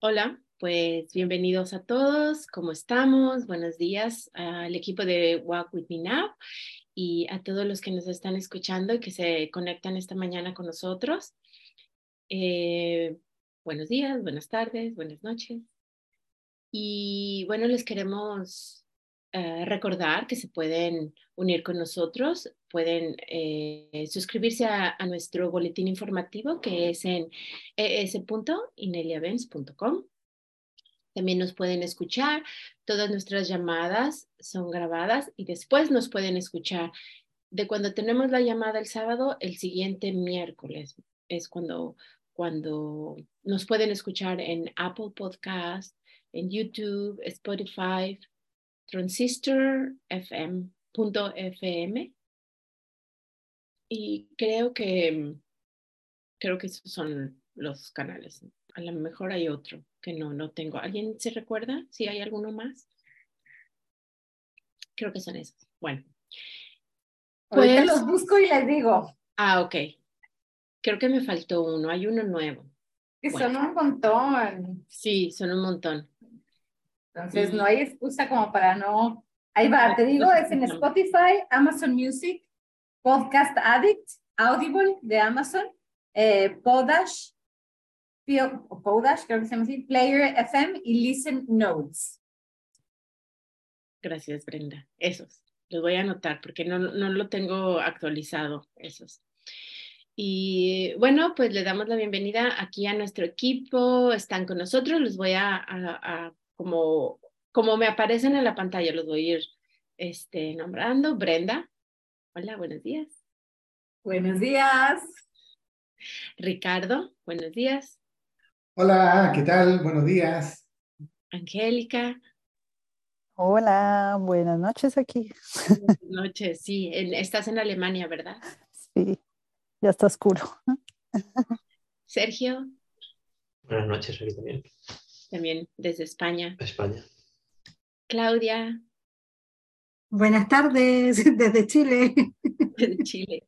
Hola, pues bienvenidos a todos. ¿Cómo estamos? Buenos días al equipo de Walk With Me Now y a todos los que nos están escuchando y que se conectan esta mañana con nosotros. Eh, buenos días, buenas tardes, buenas noches. Y bueno, les queremos eh, recordar que se pueden unir con nosotros, pueden eh, suscribirse a, nuestro boletín informativo que es en es.ineliavens.com. También nos pueden escuchar, todas nuestras llamadas son grabadas y después nos pueden escuchar. De cuando tenemos la llamada el sábado, el siguiente miércoles es cuando, cuando nos pueden escuchar en Apple Podcast, en YouTube, Spotify, Transistor FM .fm y creo que creo que esos son los canales. A lo mejor hay otro que no no tengo. ¿Alguien se recuerda si hay alguno más? Creo que son esos. Bueno. Pues los busco y les digo. Ah, ok. Creo que me faltó uno. Hay uno nuevo. Que son un montón. Sí, son un montón. Entonces, no hay excusa como para no Ahí va, te digo, es en Spotify, Amazon Music, Podcast Addict, Audible de Amazon, eh, Podash, Podash, creo que se llama así, Player FM y Listen Notes. Gracias, Brenda. Esos, los voy a anotar porque no, no lo tengo actualizado, esos. Y bueno, pues le damos la bienvenida aquí a nuestro equipo. Están con nosotros. Les voy a, a, a como como me aparecen en la pantalla, los voy a ir este, nombrando. Brenda, hola, buenos días. Buenos días. Ricardo, buenos días. Hola, ¿qué tal? Buenos días. Angélica. Hola, buenas noches aquí. Buenas noches, sí. estás en Alemania, ¿verdad? Sí, ya está oscuro. Sergio. Buenas noches, aquí también. También desde España. España. Claudia. Buenas tardes desde Chile. Desde Chile.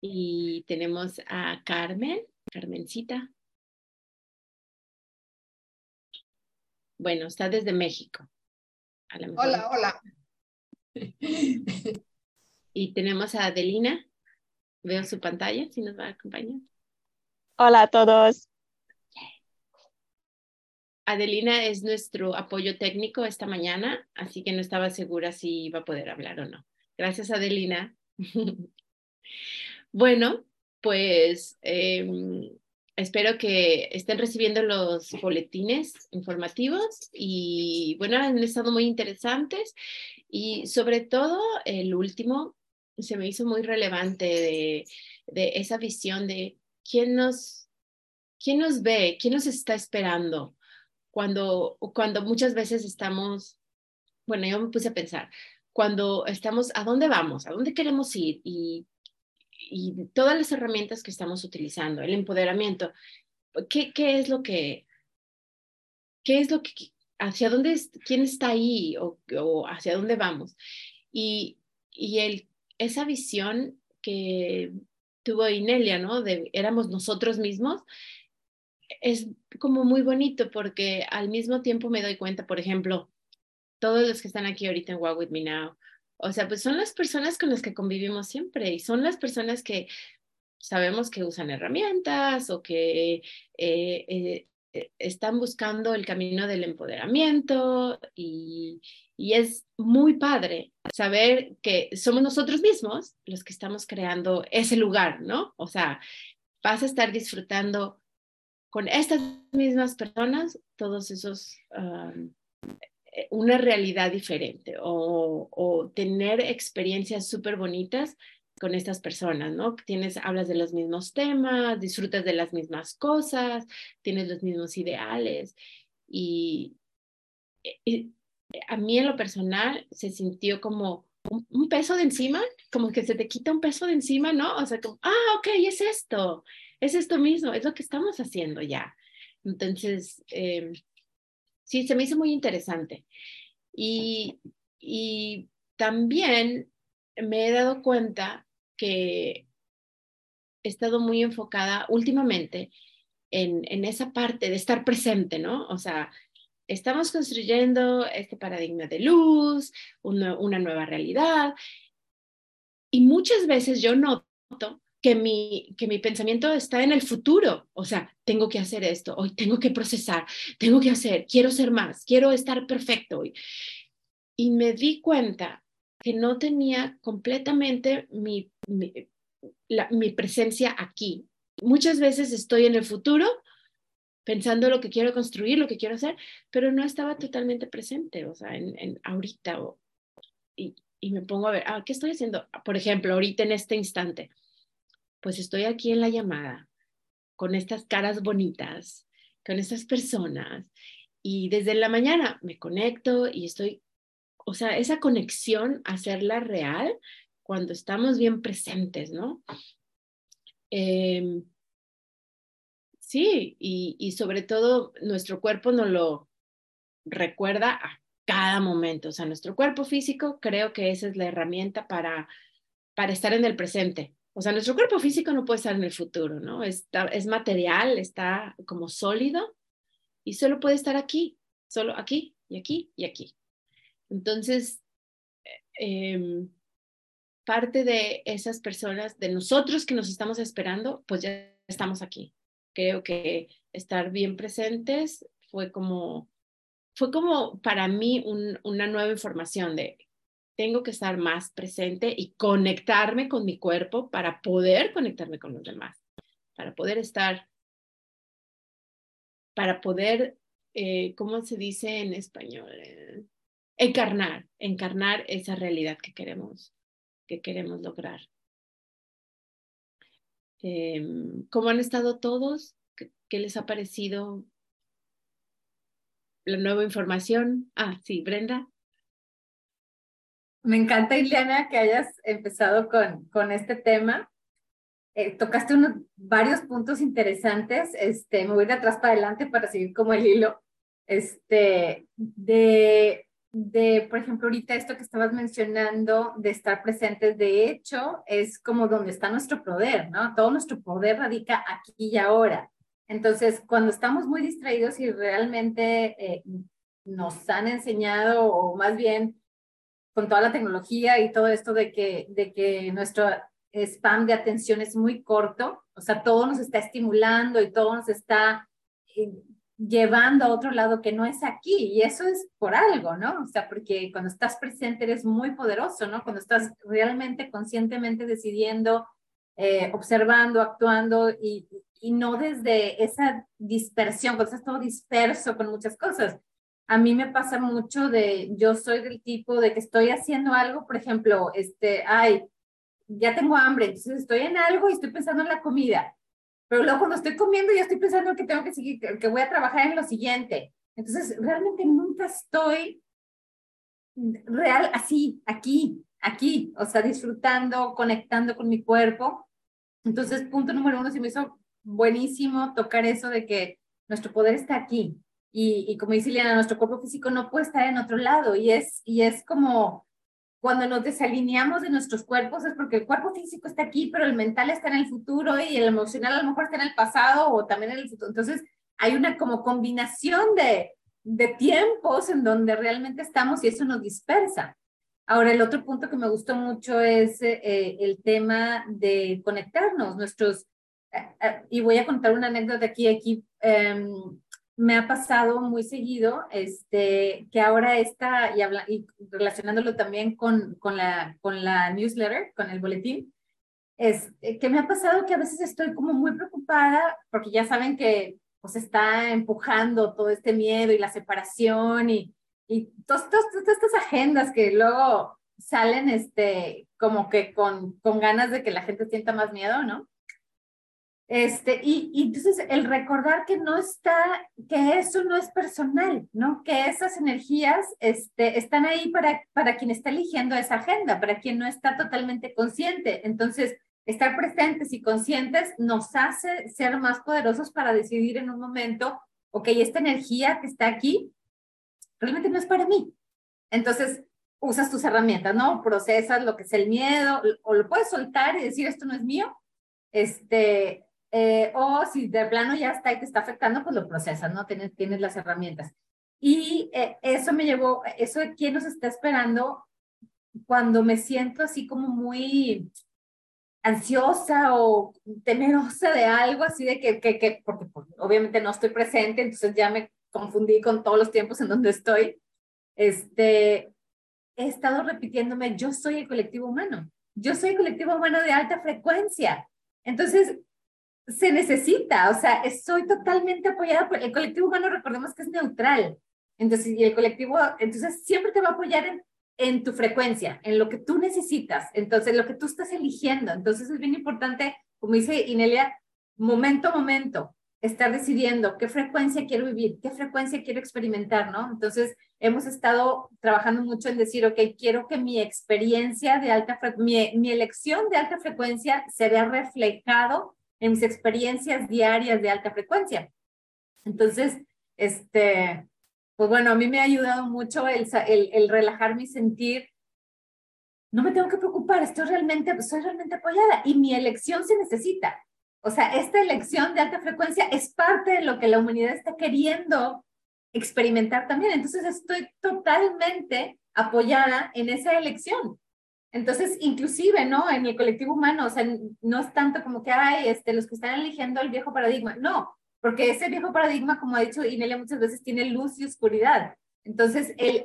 Y tenemos a Carmen, Carmencita. Bueno, está desde México. Hola, hola. Y tenemos a Adelina. Veo su pantalla, si nos va a acompañar. Hola a todos. Adelina es nuestro apoyo técnico esta mañana, así que no estaba segura si iba a poder hablar o no. Gracias, Adelina. bueno, pues em, espero que estén recibiendo los boletines informativos y bueno, han estado muy interesantes y sobre todo el último se me hizo muy relevante de, de esa visión de quién nos, quién nos ve, quién nos está esperando cuando, cuando muchas veces estamos, bueno, yo me puse a pensar, cuando estamos, ¿a dónde vamos? ¿A dónde queremos ir? Y, y todas las herramientas que estamos utilizando, el empoderamiento, ¿qué, qué es lo que, qué es lo que, hacia dónde, quién está ahí o, o hacia dónde vamos? Y, y el, esa visión que tuvo Inelia, ¿no? De éramos nosotros mismos, es como muy bonito porque al mismo tiempo me doy cuenta, por ejemplo, todos los que están aquí ahorita en Walk With Me Now, o sea, pues son las personas con las que convivimos siempre y son las personas que sabemos que usan herramientas o que eh, eh, eh, están buscando el camino del empoderamiento y, y es muy padre saber que somos nosotros mismos los que estamos creando ese lugar, ¿no? O sea, vas a estar disfrutando con estas mismas personas, todos esos, eh, una realidad diferente o, tener experiencias súper bonitas con estas personas, ¿no? Tienes, hablas de los mismos temas, disfrutas de las mismas cosas, tienes los mismos ideales y, a mí en lo personal se sintió como un, un, peso de encima, como que se te quita un peso de encima, ¿no? O sea, como, ah, ok, es esto, es esto mismo, es lo que estamos haciendo ya. Entonces, eh, sí, se me hizo muy interesante. Y, y también me he dado cuenta que he estado muy enfocada últimamente en, en esa parte de estar presente, ¿no? O sea, estamos construyendo este paradigma de luz, una, una nueva realidad. Y muchas veces yo noto que mi, que mi pensamiento está en el futuro. O sea, tengo que hacer esto, hoy tengo que procesar, tengo que hacer, quiero ser más, quiero estar perfecto hoy. Y me di cuenta que no tenía completamente mi, mi, presencia aquí. Muchas veces estoy en el futuro pensando lo que quiero construir, lo que quiero hacer, pero no estaba totalmente presente, o sea, en, en ahorita. O, y, y, me pongo a ver, ah, ¿qué estoy haciendo? Por ejemplo, ahorita en este instante pues estoy aquí en la llamada con estas caras bonitas, con estas personas y desde la mañana me conecto y estoy, o sea, esa conexión, hacerla real cuando estamos bien presentes, ¿no? Eh, sí, y, y sobre todo nuestro cuerpo nos lo recuerda a cada momento, o sea, nuestro cuerpo físico creo que esa es la herramienta para, para estar en el presente, o sea, nuestro cuerpo físico no puede estar en el futuro, ¿no? Está, es material, está como sólido y solo puede estar aquí, solo aquí y aquí y aquí. Entonces, eh, parte de esas personas, de nosotros que nos estamos esperando, pues ya estamos aquí. Creo que estar bien presentes fue como, fue como para mí un, una nueva información de tengo que estar más presente y conectarme con mi cuerpo para poder conectarme con los demás, para poder estar, para poder, eh, ¿cómo se dice en español? Eh, encarnar, encarnar esa realidad que queremos, que queremos lograr. Eh, ¿Cómo han estado todos? ¿Qué, ¿Qué les ha parecido la nueva información? Ah, sí, Brenda. Me encanta, Ileana, que hayas empezado con, con este tema. Eh, tocaste unos, varios puntos interesantes. Este, me voy de atrás para adelante para seguir como el hilo. Este, de, de, por ejemplo, ahorita esto que estabas mencionando de estar presentes, de hecho, es como donde está nuestro poder, ¿no? Todo nuestro poder radica aquí y ahora. Entonces, cuando estamos muy distraídos y realmente eh, nos han enseñado, o más bien con toda la tecnología y todo esto de que, de que nuestro spam de atención es muy corto, o sea, todo nos está estimulando y todo nos está eh, llevando a otro lado que no es aquí y eso es por algo, ¿no? O sea, porque cuando estás presente eres muy poderoso, ¿no? Cuando estás realmente conscientemente decidiendo, eh, observando, actuando y, y no desde esa dispersión, cuando estás todo disperso con muchas cosas a mí me pasa mucho de, yo soy del tipo de que estoy haciendo algo, por ejemplo, este, ay, ya tengo hambre, entonces estoy en algo y estoy pensando en la comida, pero luego cuando estoy comiendo ya estoy pensando que tengo que seguir, que voy a trabajar en lo siguiente. Entonces, realmente nunca estoy real así, aquí, aquí, o sea, disfrutando, conectando con mi cuerpo. Entonces, punto número uno, se me hizo buenísimo tocar eso de que nuestro poder está aquí, y, como dice Liliana, nuestro cuerpo físico no puede estar en otro lado y es, y es como cuando nos desalineamos de nuestros cuerpos es porque el cuerpo físico está aquí, pero el mental está en el futuro y el emocional a lo mejor está en el pasado o también en el futuro. Entonces hay una como combinación de, de tiempos en donde realmente estamos y eso nos dispersa. Ahora, el otro punto que me gustó mucho es eh, el tema de conectarnos, nuestros, eh, eh, y voy a contar una anécdota aquí, aquí eh, me ha pasado muy seguido este, que ahora está, y, habla, y relacionándolo también con, con, la, con la newsletter, con el boletín, es eh, que me ha pasado que a veces estoy como muy preocupada porque ya saben que pues está empujando todo este miedo y la separación y, y todas, estas agendas que luego salen este, como que con, con ganas de que la gente sienta más miedo, ¿no? Este, y, y, entonces el recordar que no está, que eso no es personal, ¿no? Que esas energías este, están ahí para, para quien está eligiendo esa agenda, para quien no está totalmente consciente. Entonces, estar presentes y conscientes nos hace ser más poderosos para decidir en un momento, ok, esta energía que está aquí realmente no es para mí. Entonces, usas tus herramientas, ¿no? Procesas lo que es el miedo, o lo puedes soltar y decir, esto no es mío, este, eh, o si de plano ya está y te está afectando, pues lo procesas, ¿no? Tienes, tienes las herramientas. Y eh, eso me llevó, eso de quién nos está esperando cuando me siento así como muy ansiosa o temerosa de algo, así de que, que, que porque pues, obviamente no estoy presente, entonces ya me confundí con todos los tiempos en donde estoy, este, he estado repitiéndome, yo soy el colectivo humano, yo soy el colectivo humano de alta frecuencia. Entonces, se necesita, o sea, estoy totalmente apoyada por el colectivo humano, recordemos que es neutral. Entonces, y el colectivo, entonces siempre te va a apoyar en, tu frecuencia, en lo que tú necesitas, entonces lo que tú estás eligiendo. Entonces es bien importante, como dice Inelia, momento a momento, estar decidiendo qué frecuencia quiero vivir, qué frecuencia quiero experimentar, ¿no? Entonces, hemos estado trabajando mucho en decir, ok, quiero que mi experiencia de alta mi, mi, elección de alta frecuencia se vea reflejado en mis experiencias diarias de alta frecuencia. Entonces, este, pues bueno, a mí me ha ayudado mucho el, el, el relajar mi sentir. No me tengo que preocupar, estoy realmente, estoy realmente apoyada y mi elección se necesita. O sea, esta elección de alta frecuencia es parte de lo que la humanidad está queriendo experimentar también. Entonces estoy totalmente apoyada en esa elección. Entonces, inclusive, ¿no? En el colectivo humano, o sea, no es tanto como que, hay este, los que están eligiendo el viejo paradigma. No, porque ese viejo paradigma, como ha dicho Inelia muchas veces, tiene luz y oscuridad. Entonces, el,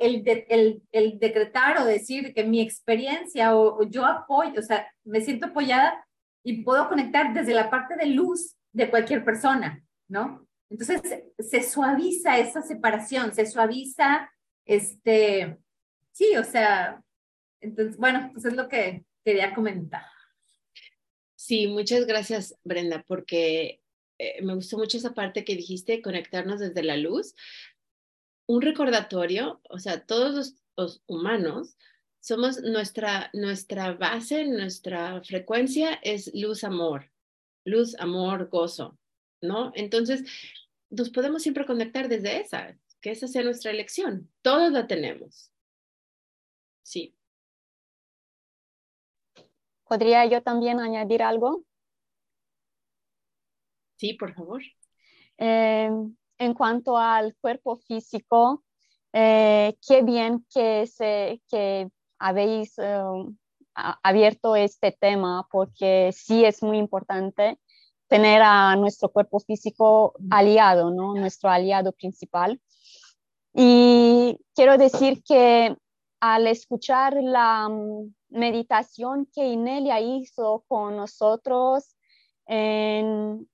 el, el decretar o decir que mi experiencia o, o yo apoyo, o sea, me siento apoyada, y puedo conectar desde la parte de luz de cualquier persona, ¿no? Entonces se suaviza esa separación, se suaviza, este, sí, o sea, entonces, bueno, pues es lo que quería comentar. Sí, muchas gracias, Brenda, porque eh, me gustó mucho esa parte que dijiste, conectarnos desde la luz. Un recordatorio, o sea, todos los, los humanos somos nuestra, nuestra base, nuestra frecuencia es luz, amor, luz, amor, gozo, ¿no? Entonces, nos podemos siempre conectar desde esa, que esa sea nuestra elección. Todos la tenemos. Sí. ¿Podría yo también añadir algo? Sí, por favor. Eh, en cuanto al cuerpo físico, eh, qué bien que, se, que habéis uh, abierto este tema porque sí es muy importante tener a nuestro cuerpo físico aliado, ¿no? Nuestro aliado principal. Y quiero decir que al escuchar la um, meditación que Inelia hizo con nosotros en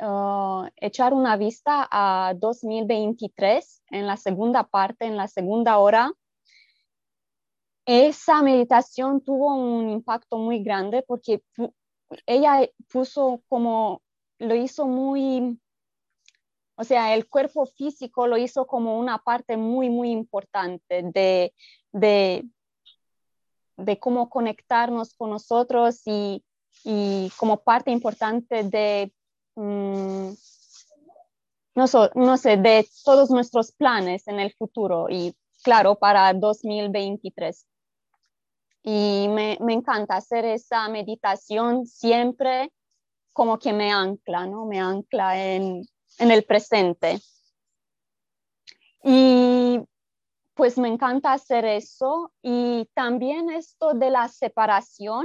uh, echar una vista a 2023 en la segunda parte, en la segunda hora, esa meditación tuvo un impacto muy grande porque ella puso como, lo hizo muy, o sea, el cuerpo físico lo hizo como una parte muy, muy importante de, de, de cómo conectarnos con nosotros y, y como parte importante de, um, no, so, no sé, de todos nuestros planes en el futuro y claro, para 2023 y me, me, encanta hacer esa meditación siempre como que me ancla, ¿no? Me ancla en, en el presente. Y pues me encanta hacer eso y también esto de la separación,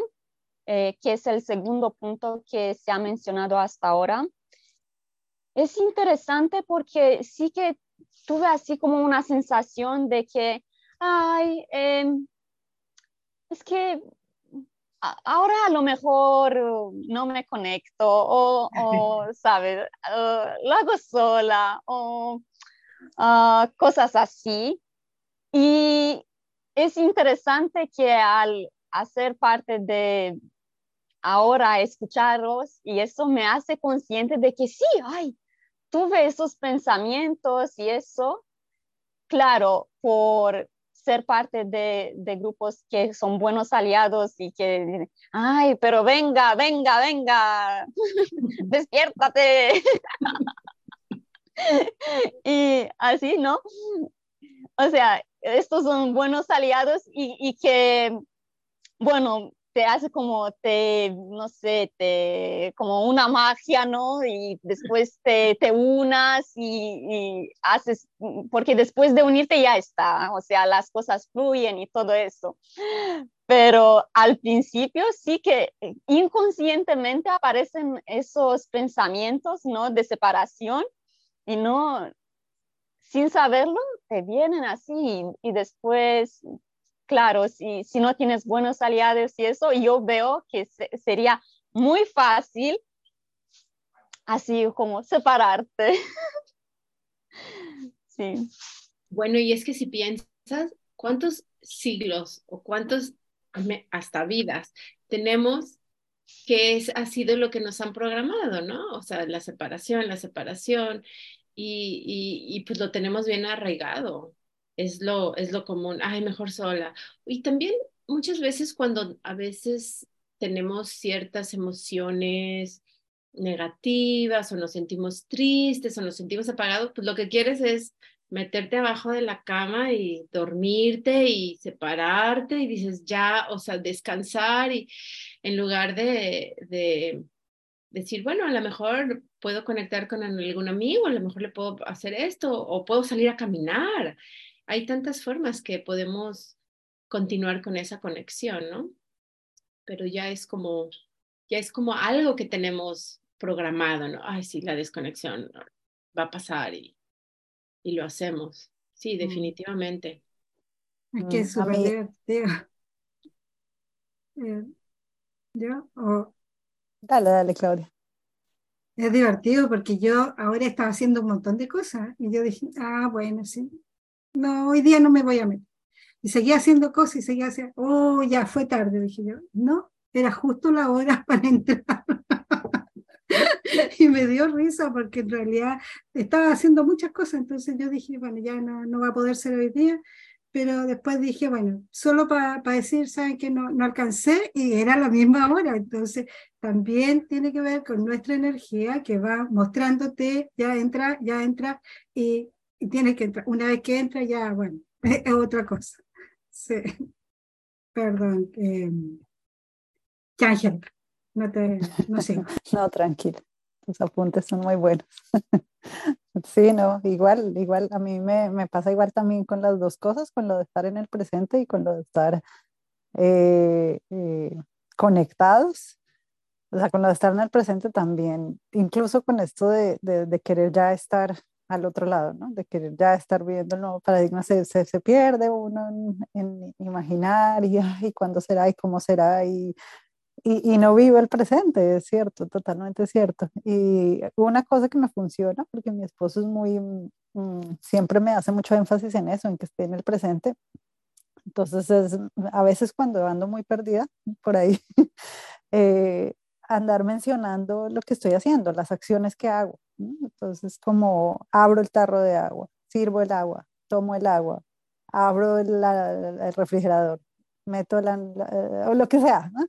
eh, que es el segundo punto que se ha mencionado hasta ahora. Es interesante porque sí que tuve así como una sensación de que, ay, eh, es que ahora a lo mejor no me conecto o, o ¿sabes? Uh, lo hago sola o uh, cosas así. Y es interesante que al hacer parte de ahora escucharos y eso me hace consciente de que sí, ay, tuve esos pensamientos y eso, claro, por ser parte de, de, grupos que son buenos aliados y que, ay, pero venga, venga, venga, despiértate. y así, ¿no? O sea, estos son buenos aliados y, y que, bueno, te hace como te, no sé, te, como una magia, ¿no? Y después te, te unas y, haces, porque después de unirte ya está, o sea, las cosas fluyen y todo eso. Pero al principio sí que inconscientemente aparecen esos pensamientos, ¿no? De separación y no, sin saberlo, te vienen así y después claro, si, si no tienes buenos aliados y eso, yo veo que sería muy fácil así como separarte. sí. Bueno, y es que si piensas, ¿cuántos siglos o cuántos hasta vidas tenemos que es, ha sido lo que nos han programado, ¿no? O sea, la separación, la separación, y, y, pues lo tenemos bien arraigado es lo, es lo común, ay, mejor sola. Y también muchas veces cuando a veces tenemos ciertas emociones negativas o nos sentimos tristes o nos sentimos apagados, pues lo que quieres es meterte abajo de la cama y dormirte y separarte y dices ya, o sea, descansar y en lugar de decir, bueno, a lo mejor puedo conectar con algún amigo, a lo mejor le puedo hacer esto o puedo salir a caminar hay tantas formas que podemos continuar con esa conexión, ¿no? Pero ya es como, ya es como algo que tenemos programado, ¿no? Ay, sí, la desconexión va a pasar y, y lo hacemos. Sí, mm. definitivamente. Es que es mm, súper divertido. Dale, dale, Claudia. Es divertido porque yo ahora estaba haciendo un montón de cosas y yo dije, ah, bueno, sí, no, hoy día no me voy a meter. Y seguía haciendo cosas y seguía haciendo, oh, ya fue tarde, dije yo. No, era justo la hora para entrar. y me dio risa porque en realidad estaba haciendo muchas cosas, entonces yo dije, bueno, ya no, no va a poder ser hoy día, pero después dije, bueno, solo para decir, saben que no, no alcancé y era la misma hora, entonces también tiene que ver con nuestra energía que va mostrándote, ya entra, ya entra, y y tiene que entrar. Una vez que entra ya, bueno, es otra cosa. Sí. Perdón. Eh, Ángel, no te, no sé. no, tranquilo. Tus apuntes son muy buenos. sí, no, igual, igual, a mí me, me, pasa igual también con las dos cosas, con lo de estar en el presente y con lo de estar eh, eh, conectados. O sea, con lo de estar en el presente también, incluso con esto de, de, de querer ya estar al otro lado, ¿no? De querer ya estar viendo el nuevo paradigma, se, se, se pierde uno en, imaginar y, y cuándo será y cómo será y, y, y, no vivo el presente, es cierto, totalmente cierto. Y una cosa que me funciona, porque mi esposo es muy, mm, siempre me hace mucho énfasis en eso, en que esté en el presente. Entonces, es, a veces cuando ando muy perdida por ahí, eh, andar mencionando lo que estoy haciendo, las acciones que hago. Entonces, como abro el tarro de agua, sirvo el agua, tomo el agua, abro el, el refrigerador, meto la, o lo que sea, ¿no?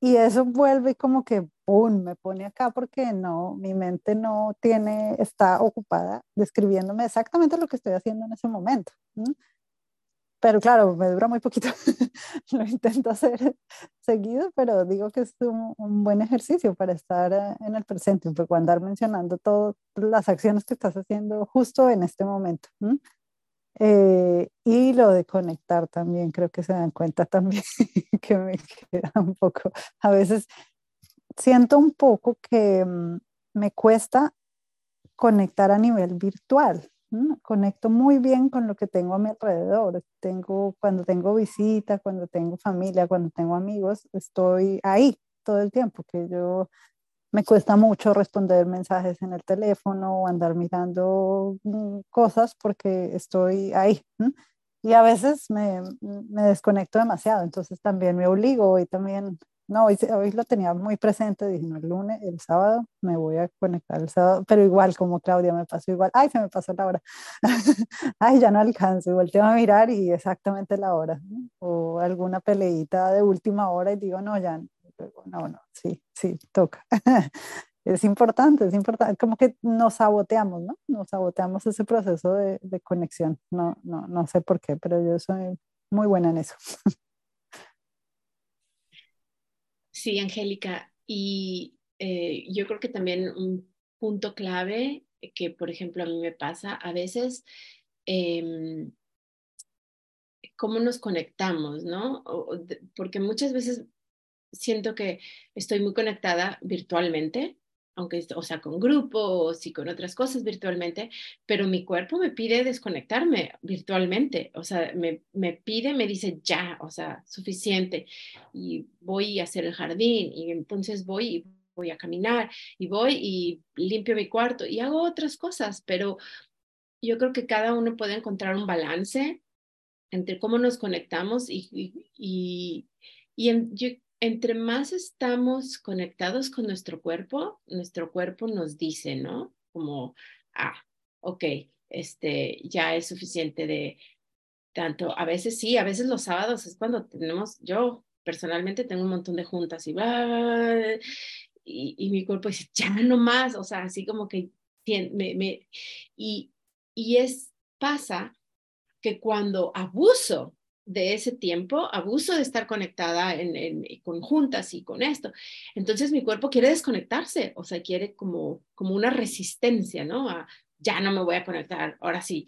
Y eso vuelve como que, ¡pum!, me pone acá porque no, mi mente no tiene, está ocupada describiéndome exactamente lo que estoy haciendo en ese momento. ¿no? pero claro, me dura muy poquito. Lo intento hacer seguido, pero digo que es un, buen ejercicio para estar eh, en el presente, porque andar mencionando todas las acciones que estás haciendo justo en este momento. Eh, y lo de conectar también, creo que se dan cuenta también que me queda un poco, a veces siento un poco que mm, me cuesta conectar a nivel virtual. Conecto muy bien con lo que tengo a mi alrededor. Tengo, cuando tengo visita, cuando tengo familia, cuando tengo amigos, estoy ahí todo el tiempo, que yo me cuesta mucho responder mensajes en el teléfono o andar mirando mm, cosas porque estoy ahí. Y a veces me, me, desconecto demasiado, entonces también me obligo y también no, hoy, hoy, lo tenía muy presente, dije, el lunes, el sábado, me voy a conectar el sábado, pero igual como Claudia me pasó igual, ay, se me pasó la hora, ay, ya no alcanzo, y volteo a mirar y exactamente la hora, o alguna peleita de última hora y digo, no, ya, no, no, sí, sí, toca. es importante, es importante, como que nos saboteamos, ¿no? Nos saboteamos ese proceso de, conexión, no, no, no sé por qué, pero yo soy muy buena en eso. Sí, Angélica. Y eh, yo creo que también un punto clave que, por ejemplo, a mí me pasa, a veces, em, cómo nos conectamos, ¿no? porque muchas veces siento que estoy muy conectada virtualmente, aunque, o sea, con grupos y con otras cosas virtualmente, pero mi cuerpo me pide desconectarme virtualmente, o sea, me, me pide, me dice ya, o sea, suficiente, y voy a hacer el jardín, y entonces voy y voy a caminar, y voy y limpio mi cuarto, y hago otras cosas, pero yo creo que cada uno puede encontrar un balance entre cómo nos conectamos y, y, y, en, yo entre más estamos conectados con nuestro cuerpo, nuestro cuerpo nos dice, ¿no? Como, ah, ok, este, ya es suficiente de tanto, a veces sí, a veces los sábados es cuando tenemos, yo personalmente tengo un montón de juntas y y, y mi cuerpo dice, ya no más, o sea, así como que me, y, y es, pasa que cuando abuso de ese tiempo, abuso de estar conectada en, en, con y con esto. Entonces mi cuerpo quiere desconectarse, o sea, quiere como, como una resistencia, ¿no? Ya no me voy a conectar, ahora sí.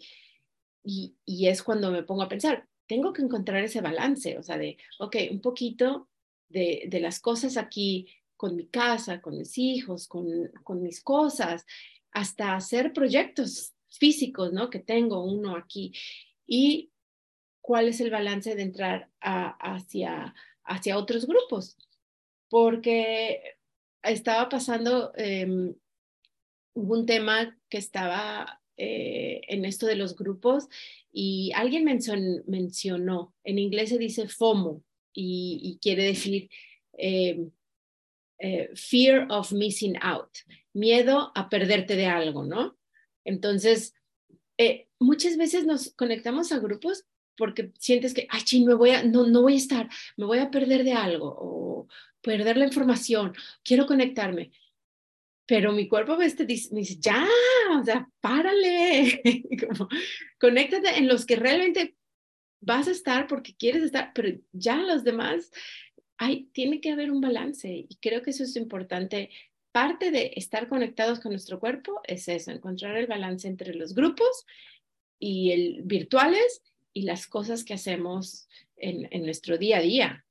Y, y es cuando me pongo a pensar, tengo que encontrar ese balance, o sea, de, ok, un poquito de, de las cosas aquí con mi casa, con mis hijos, con, con mis cosas, hasta hacer proyectos físicos, ¿no? Que tengo uno aquí. Y cuál es el balance de entrar hacia, hacia otros grupos, porque estaba pasando em, un tema que estaba eh, en esto de los grupos y alguien mencionó, en inglés se dice FOMO y, quiere decir em, eh, fear of missing out, miedo a perderte de algo, ¿no? Entonces, eh, muchas veces nos conectamos a grupos porque sientes que, ay, ching, me voy a, no, no voy a estar, me voy a perder de algo o perder la información, quiero conectarme. Pero mi cuerpo me, dice, me dice, ya, o sea, párale, como, conéctate en los que realmente vas a estar porque quieres estar, pero ya los demás, hay, tiene que haber un balance y creo que eso es importante. Parte de estar conectados con nuestro cuerpo es eso, encontrar el balance entre los grupos y el virtuales y las cosas que hacemos en, en nuestro día a día.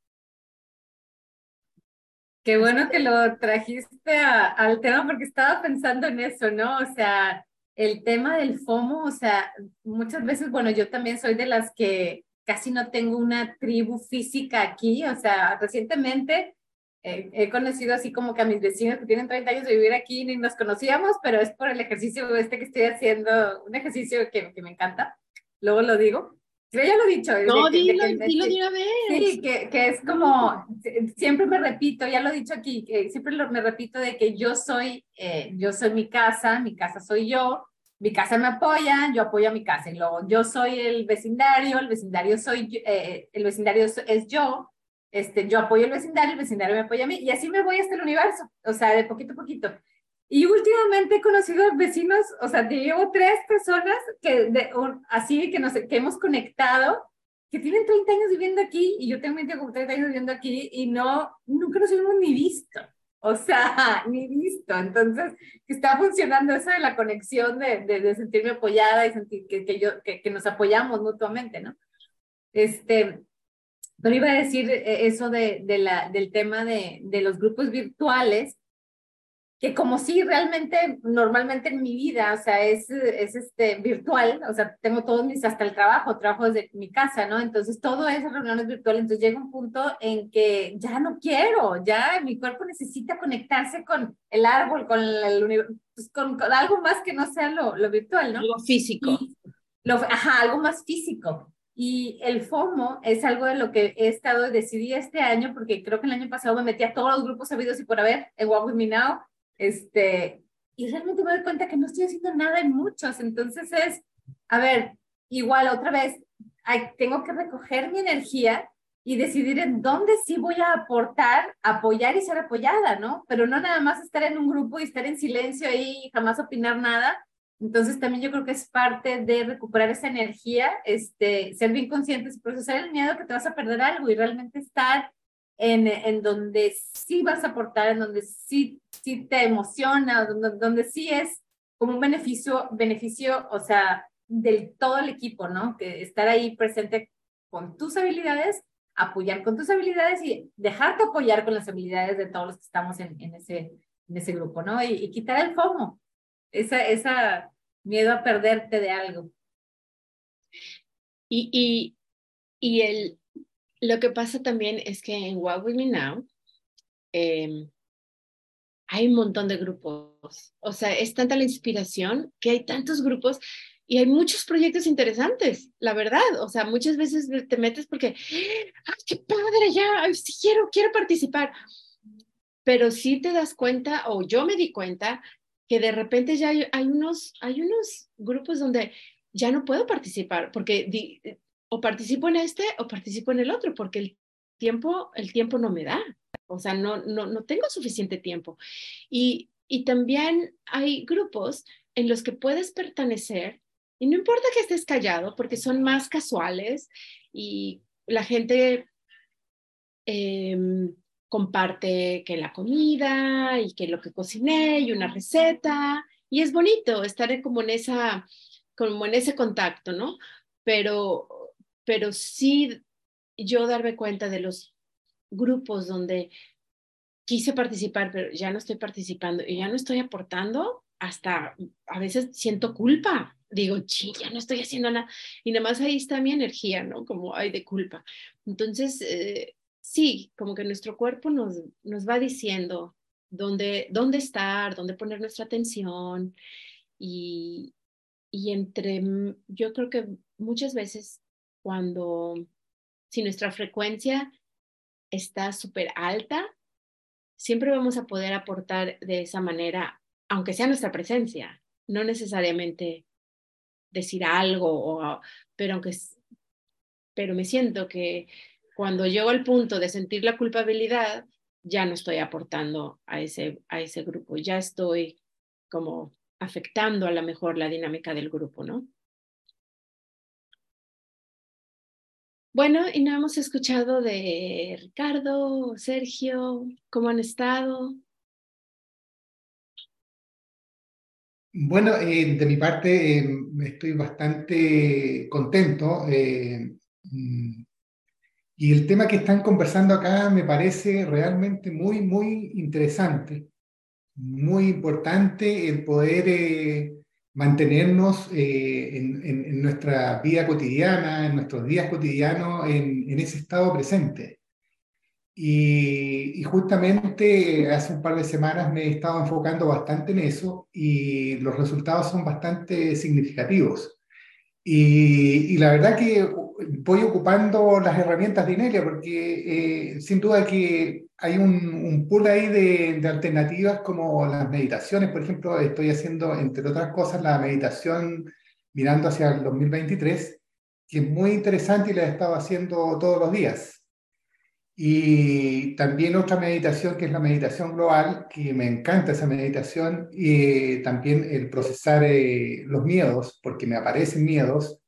Qué bueno que lo trajiste al tema porque estaba pensando en eso, ¿no? O sea, el tema del FOMO, o sea, muchas veces, bueno, yo también soy de las que casi no tengo una tribu física aquí, o sea, recientemente eh, he conocido así como que a mis vecinos que tienen 30 años de vivir aquí ni nos conocíamos, pero es por el ejercicio este que estoy haciendo, un ejercicio que, que me encanta, luego lo digo, yo ya lo he dicho. No, dilo, dilo de una vez. Sí, que, que, es como, siempre me repito, ya lo he dicho aquí, que siempre me repito de que yo soy, eh, yo soy mi casa, mi casa soy yo, mi casa me apoya, yo apoyo a mi casa. Y luego yo soy el vecindario, el vecindario soy, eh, el vecindario es yo, este, yo apoyo el vecindario, el vecindario me apoya a mí, y así me voy hasta el universo, o sea, de poquito a poquito. Y últimamente he conocido vecinos, o sea, llevo tres personas que de, así que, nos, que hemos conectado, que tienen 30 años viviendo aquí y yo también tengo 30 años viviendo aquí y no, nunca nos hemos ni visto. O sea, ni visto. Entonces, está funcionando eso de la conexión, de, de, sentirme apoyada y sentir que, que yo, que, que, nos apoyamos mutuamente, ¿no? Este, pero iba a decir eh, eso de, de la, del tema de, de los grupos virtuales, que como si realmente normalmente en mi vida, o sea, es, es este, virtual, o sea, tengo todos mis, hasta el trabajo, trabajo desde mi casa, ¿no? Entonces todo es reuniones virtuales, entonces llega un punto en que ya no quiero, ya mi cuerpo necesita conectarse con el árbol, con el pues con, algo más que no sea lo, lo virtual, ¿no? Algo físico. lo, ajá, algo más físico. Y el FOMO es algo de lo que he estado, decidí este año, porque creo que el año pasado me metí a todos los grupos sabidos y por haber, en Walk With Me Now, este, y realmente me doy cuenta que no estoy haciendo nada en muchos. Entonces es, a ver, igual otra vez, tengo que recoger mi energía y decidir en dónde sí voy a aportar, apoyar y ser apoyada, ¿no? Pero no nada más estar en un grupo y estar en silencio ahí y jamás opinar nada. Entonces también yo creo que es parte de recuperar esa energía, este, ser bien conscientes procesar el miedo que te vas a perder algo y realmente estar en, en donde sí vas a aportar, en donde sí, sí te emociona, donde, donde sí es como un beneficio, beneficio, o sea, del todo el equipo, ¿no? Que estar ahí presente con tus habilidades, apoyar con tus habilidades y dejarte apoyar con las habilidades de todos los que estamos en, en ese, en ese grupo, ¿no? Y, y, quitar el FOMO, esa, esa miedo a perderte de algo. Y, y, y el, lo que pasa también es que en What We Me Now eh, hay un montón de grupos. O sea, es tanta la inspiración que hay tantos grupos y hay muchos proyectos interesantes, la verdad. O sea, muchas veces te metes porque, ¡ay, qué padre! Ya, sí quiero, quiero participar. Pero sí te das cuenta, o yo me di cuenta, que de repente ya hay, hay unos, hay unos grupos donde ya no puedo participar porque di, o participo en este o participo en el otro, porque el tiempo, el tiempo no me da. O sea, no, no, no tengo suficiente tiempo. Y, y también hay grupos en los que puedes pertenecer y no importa que estés callado, porque son más casuales y la gente eh, comparte que la comida y que lo que cociné y una receta. Y es bonito estar como en, esa, como en ese contacto, ¿no? Pero pero sí yo darme cuenta de los grupos donde quise participar, pero ya no estoy participando y ya no estoy aportando, hasta a veces siento culpa. Digo, sí, ya no estoy haciendo nada. Y nada más ahí está mi energía, ¿no? Como hay de culpa. Entonces, eh, sí, como que nuestro cuerpo nos, nos va diciendo dónde, dónde estar, dónde poner nuestra atención. Y, y entre, yo creo que muchas veces cuando, si nuestra frecuencia está súper alta, siempre vamos a poder aportar de esa manera, aunque sea nuestra presencia, no necesariamente decir algo, o, pero aunque, pero me siento que cuando llego al punto de sentir la culpabilidad, ya no estoy aportando a ese, a ese grupo, ya estoy como afectando a lo mejor la dinámica del grupo, ¿no? Bueno, y no hemos escuchado de Ricardo, Sergio, ¿cómo han estado? Bueno, eh, de mi parte eh, estoy bastante contento eh, mm, y el tema que están conversando acá me parece realmente muy, muy interesante, muy importante el poder mantenernos eh, en, nuestra vida cotidiana, en nuestros días cotidianos, en, ese estado presente. Y, justamente hace un par de semanas me he estado enfocando bastante en eso y los resultados son bastante significativos. Y, la verdad que voy ocupando las herramientas de Inelia porque eh, sin duda que hay un, un pool ahí de, alternativas como las meditaciones, por ejemplo, estoy haciendo, entre otras cosas, la meditación mirando hacia el 2023, que es muy interesante y la he estado haciendo todos los días. Y también otra meditación que es la meditación global, que me encanta esa meditación, y también el procesar eh, los miedos, porque me aparecen miedos.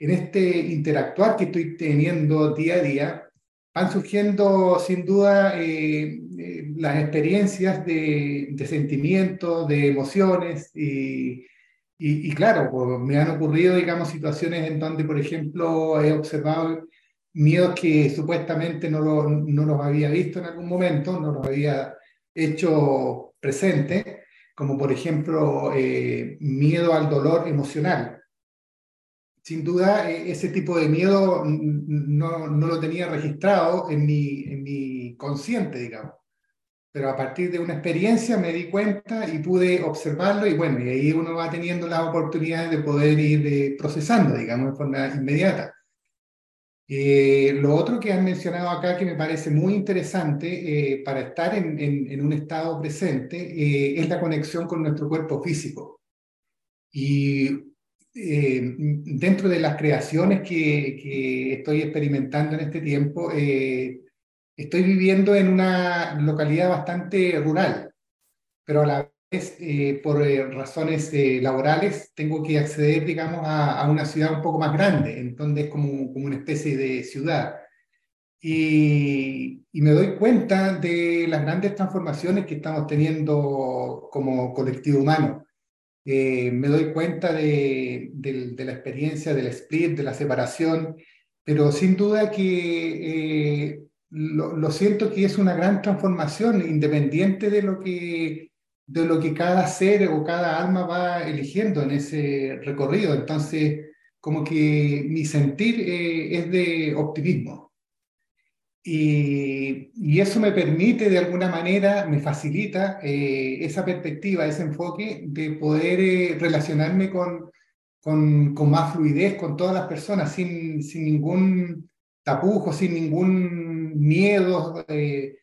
En este interactuar que estoy teniendo día a día, van surgiendo sin duda eh, eh, las experiencias de, sentimientos, de emociones y, y, claro, pues, me han ocurrido, digamos, situaciones en donde, por ejemplo, he observado miedos que supuestamente no, lo, no los había visto en algún momento, no los había hecho presente, como por ejemplo eh, miedo al dolor emocional sin duda e, ese tipo de miedo no, no lo tenía registrado en mi, en mi consciente, digamos. Pero a partir de una experiencia me di cuenta y pude observarlo y bueno, y ahí uno va teniendo las oportunidades de poder ir eh, procesando, digamos, de forma inmediata. Eh, lo otro que han mencionado acá que me parece muy interesante eh, para estar en, en, en, un estado presente es la conexión con nuestro cuerpo físico. Y eh, dentro de las creaciones que, que, estoy experimentando en este tiempo, eh, estoy viviendo en una localidad bastante rural, pero a la vez, eh, por razones laborales, tengo que acceder, digamos, a, a, una ciudad un poco más grande, en donde es como, como una especie de ciudad. y, me doy cuenta de las grandes transformaciones que estamos teniendo como colectivo humano. Eh, me doy cuenta de, la experiencia del split, de la separación, pero sin duda que eh, lo, lo, siento que es una gran transformación, independiente de lo, que, de lo que cada ser o cada alma va eligiendo en ese recorrido. Entonces, como que mi sentir eh, es de optimismo. Y, y, eso me permite de alguna manera, me facilita eh, esa perspectiva, ese enfoque de poder eh, relacionarme con, con, con, más fluidez con todas las personas, sin, sin ningún tapujo, sin ningún miedo, eh,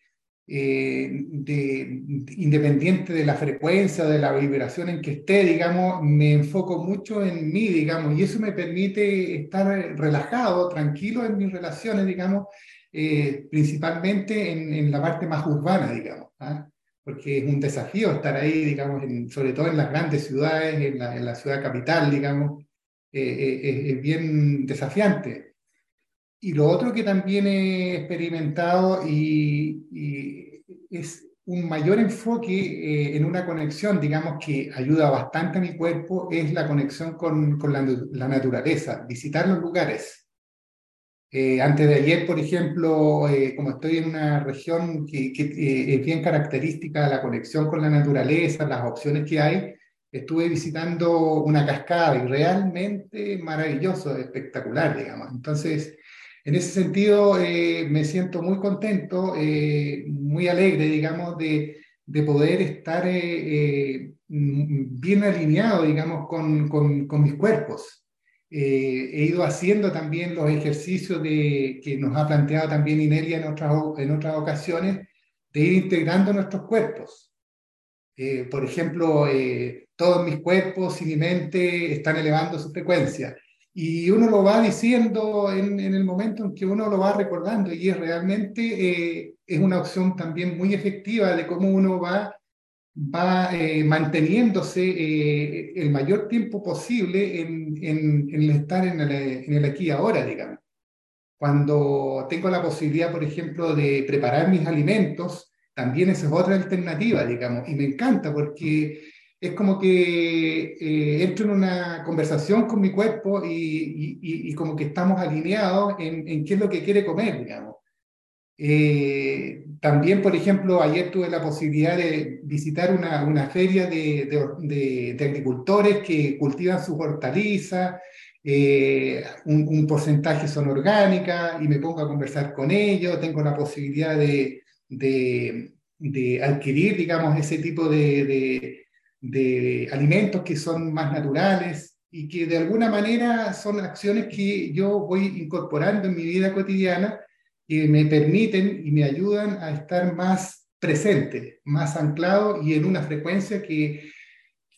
de, independiente de la frecuencia de la vibración en que esté, digamos, me enfoco mucho en mí, digamos, y eso me permite estar relajado, tranquilo en mis relaciones, digamos, eh, principalmente en, en, la parte más urbana, digamos, ¿ah? porque es un desafío estar ahí, digamos, en, sobre todo en las grandes ciudades, en la, en la ciudad capital, digamos, eh, eh, es, bien desafiante. Y lo otro que también he experimentado y, y es un mayor enfoque en una conexión, digamos, que ayuda bastante a mi cuerpo, es la conexión con, con la, la naturaleza, visitar los lugares. Eh, antes de ayer, por ejemplo, eh, como estoy en una región que, que eh, es bien característica de la conexión con la naturaleza, las opciones que hay, estuve visitando una cascada y realmente maravilloso, espectacular, digamos. Entonces, en ese sentido, me siento muy contento, muy alegre, digamos, de, de poder estar bien alineado, digamos, con, con, con mis cuerpos. Eh, he ido haciendo también los ejercicios de, que nos ha planteado también Inelia en otras, en otras ocasiones, de ir integrando nuestros cuerpos. Eh, por ejemplo, eh, todos mis cuerpos y mi mente están elevando su frecuencia. Y uno lo va diciendo en, en el momento en que uno lo va recordando y es realmente es una opción también muy efectiva de cómo uno va va eh, manteniéndose eh, el mayor tiempo posible en, estar en el, aquí ahora, digamos. Cuando tengo la posibilidad, por ejemplo, de preparar mis alimentos, también esa es otra alternativa, digamos, y me encanta porque es como que eh, entro en una conversación con mi cuerpo y, y, como que estamos alineados en, qué es lo que quiere comer, digamos. Eh, también, por ejemplo, ayer tuve la posibilidad de visitar una, una feria de, de, de, agricultores que cultivan sus hortalizas, eh, un, un, porcentaje son orgánicas y me pongo a conversar con ellos, tengo la posibilidad de, de adquirir, digamos, ese tipo de, de alimentos que son más naturales y que de alguna manera son acciones que yo voy incorporando en mi vida cotidiana que me permiten y me ayudan a estar más presente, más anclado y en una frecuencia que,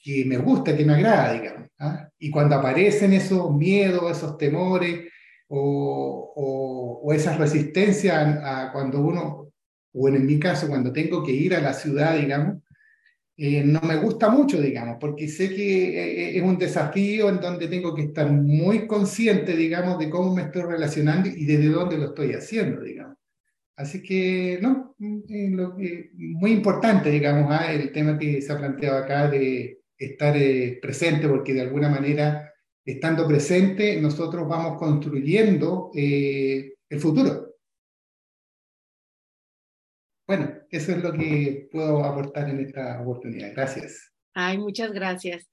que me gusta, que me agrada, digamos. ¿ah? Y cuando aparecen esos miedos, esos temores o, o, o esas resistencias a, a cuando uno, o en mi caso, cuando tengo que ir a la ciudad, digamos, eh, no me gusta mucho, digamos, porque sé que eh, es un desafío en donde tengo que estar muy consciente, digamos, de cómo me estoy relacionando y desde dónde lo estoy haciendo, digamos. Así que, no, eh, lo, muy importante, digamos, ¿ah? el tema que se ha planteado acá de estar presente, porque de alguna manera, estando presente, nosotros vamos construyendo el futuro. Eso es lo que puedo aportar en esta oportunidad. Gracias. Ay, muchas gracias.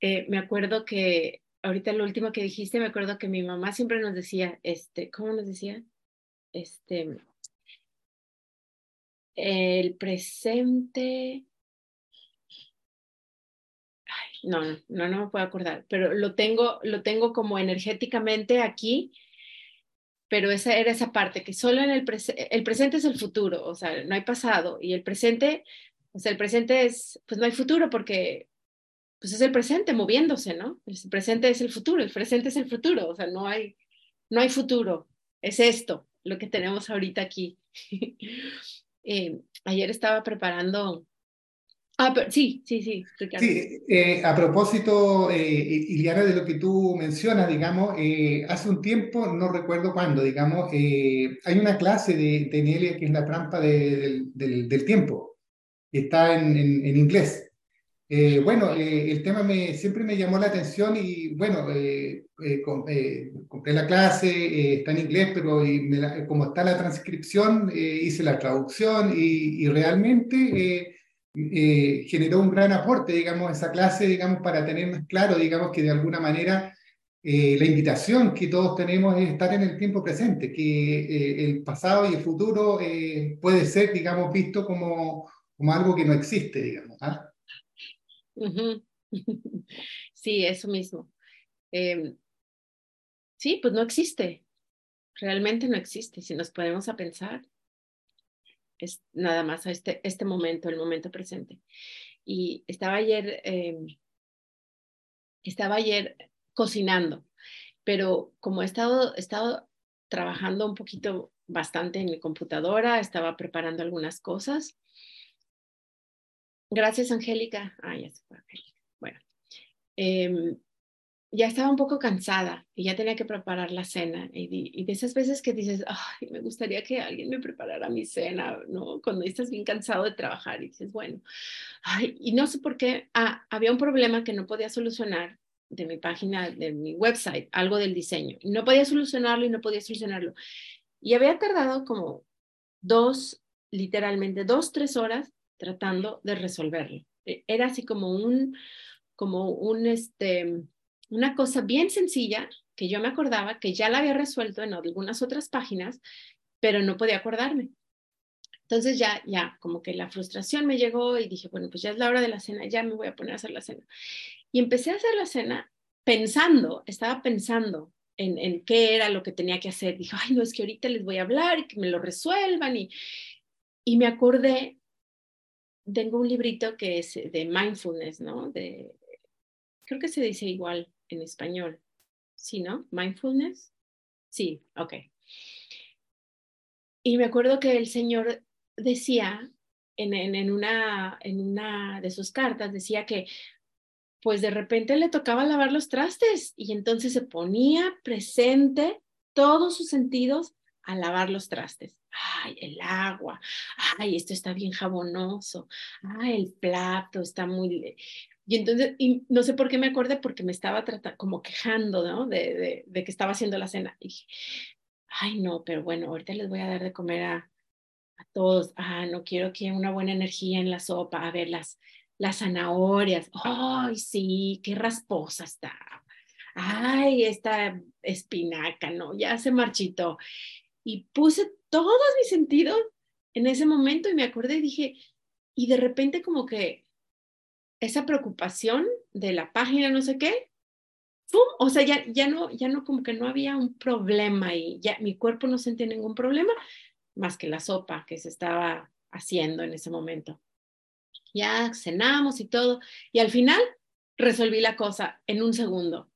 Eh, me acuerdo que ahorita lo último que dijiste, me acuerdo que mi mamá siempre nos decía, este, ¿cómo nos decía? Este, el presente. Ay, no, no, no me puedo acordar, pero lo tengo, lo tengo como energéticamente aquí pero esa era esa parte, que solo en el, el presente es el futuro, o sea, no hay pasado, y el presente, o sea, el presente es, pues no hay futuro porque, pues es el presente moviéndose, ¿no? El presente es el futuro, el presente es el futuro, o sea, no hay, no hay futuro, es esto, lo que tenemos ahorita aquí. eh, ayer estaba preparando Ah, pero, sí, sí, sí, Ricardo. Sí, eh, a propósito, eh, Iliana, de lo que tú mencionas, digamos, eh, hace un tiempo, no recuerdo cuándo, digamos, eh, hay una clase de, de Nelia que es la trampa de- del, del- del tiempo, está en, en- en inglés. Bueno, el tema me, siempre me llamó la atención y bueno, com- compré la clase, está en inglés, pero y me la- como está la transcripción, hice la traducción y, y realmente eh, generó un gran aporte, digamos, esa clase, digamos, para tener más claro, digamos, que de alguna manera eh, la invitación que todos tenemos es estar en el tiempo presente, que eh, el pasado y el futuro puede ser, digamos, visto como, como algo que no existe, digamos. ¿ah? Sí, eso mismo. Em, sí, pues no existe, realmente no existe. Si nos ponemos a pensar, es nada más a este, este momento, el momento presente. Y estaba ayer, em, estaba ayer cocinando, pero como he estado, he estado trabajando un poquito bastante en mi computadora, estaba preparando algunas cosas. Gracias, Angélica. Ah, ya se fue Angélica. Bueno, em, ya estaba un poco cansada y ya tenía que preparar la cena. Y, y de esas veces que dices, ay, me gustaría que alguien me preparara mi cena, ¿no? Cuando estás bien cansado de trabajar y dices, bueno, ay, y no sé por qué, ah, había un problema que no podía solucionar de mi página, de mi website, algo del diseño. No podía solucionarlo y no podía solucionarlo. Y había tardado como dos, literalmente dos, tres horas tratando de resolverlo. E- Era así como un, como un, este, una cosa bien sencilla que yo me acordaba que ya la había resuelto en algunas otras páginas, pero no podía acordarme. Entonces ya, ya, como que la frustración me llegó y dije, bueno, pues ya es la hora de la cena, ya me voy a poner a hacer la cena. Y empecé a hacer la cena pensando, estaba pensando en, en qué era lo que tenía que hacer. Dije, ay, no, es que ahorita les voy a hablar y que me lo resuelvan. Y, y me acordé, tengo un librito que es de mindfulness, ¿no? De, creo que se dice igual en español. ¿Sí, no? Mindfulness. Sí, ok. Y me acuerdo que el Señor decía en, en, una, en una de sus cartas, decía que pues de repente le tocaba lavar los trastes y entonces se ponía presente todos sus sentidos a lavar los trastes. Ay, el agua. Ay, esto está bien jabonoso. Ay, el plato está muy... Y entonces, y no sé por qué me acordé, porque me estaba tratando, como quejando, ¿no? De, de, de, que estaba haciendo la cena. Y dije, ay, no, pero bueno, ahorita les voy a dar de comer a, a todos. Ah, no quiero que una buena energía en la sopa. A ver, las, las zanahorias. Ay, sí, qué rasposa está. Ay, esta espinaca, no, ya se marchitó. Y puse todos mis sentidos en ese momento y me acordé y dije, y de repente como que esa preocupación de la página no sé qué, ¡pum! o sea, ya, ya, no, ya no como que no había un problema y ya mi cuerpo no sentía ningún problema más que la sopa que se estaba haciendo en ese momento. Ya cenamos y todo y al final resolví la cosa en un segundo,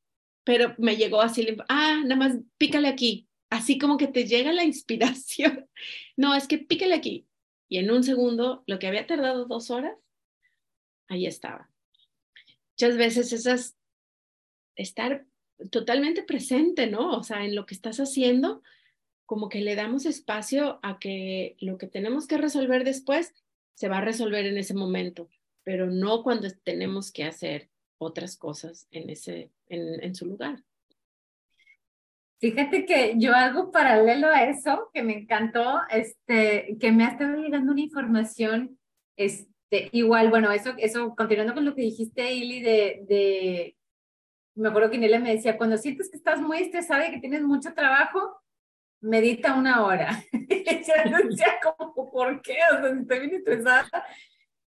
pero me llegó así, ah, nada más pícale aquí, así como que te llega la inspiración. No, es que pícale aquí. Y en un segundo, lo que había tardado dos horas, ahí estaba. Muchas veces esas, estar totalmente presente, ¿no? O sea, en lo que estás haciendo, como que le damos espacio a que lo que tenemos que resolver después se va a resolver en ese momento, pero no cuando tenemos que hacer otras cosas en, ese, en, en su lugar. Fíjate que yo algo paralelo a eso que me encantó, este, que me ha estado llegando una información, este, igual, bueno, eso, eso, continuando con lo que dijiste, Ili, de, de, me acuerdo que Nela me decía, cuando sientes que estás muy estresada y que tienes mucho trabajo, medita una hora. yo decía, como, ¿por qué? O sea, estoy bien estresada.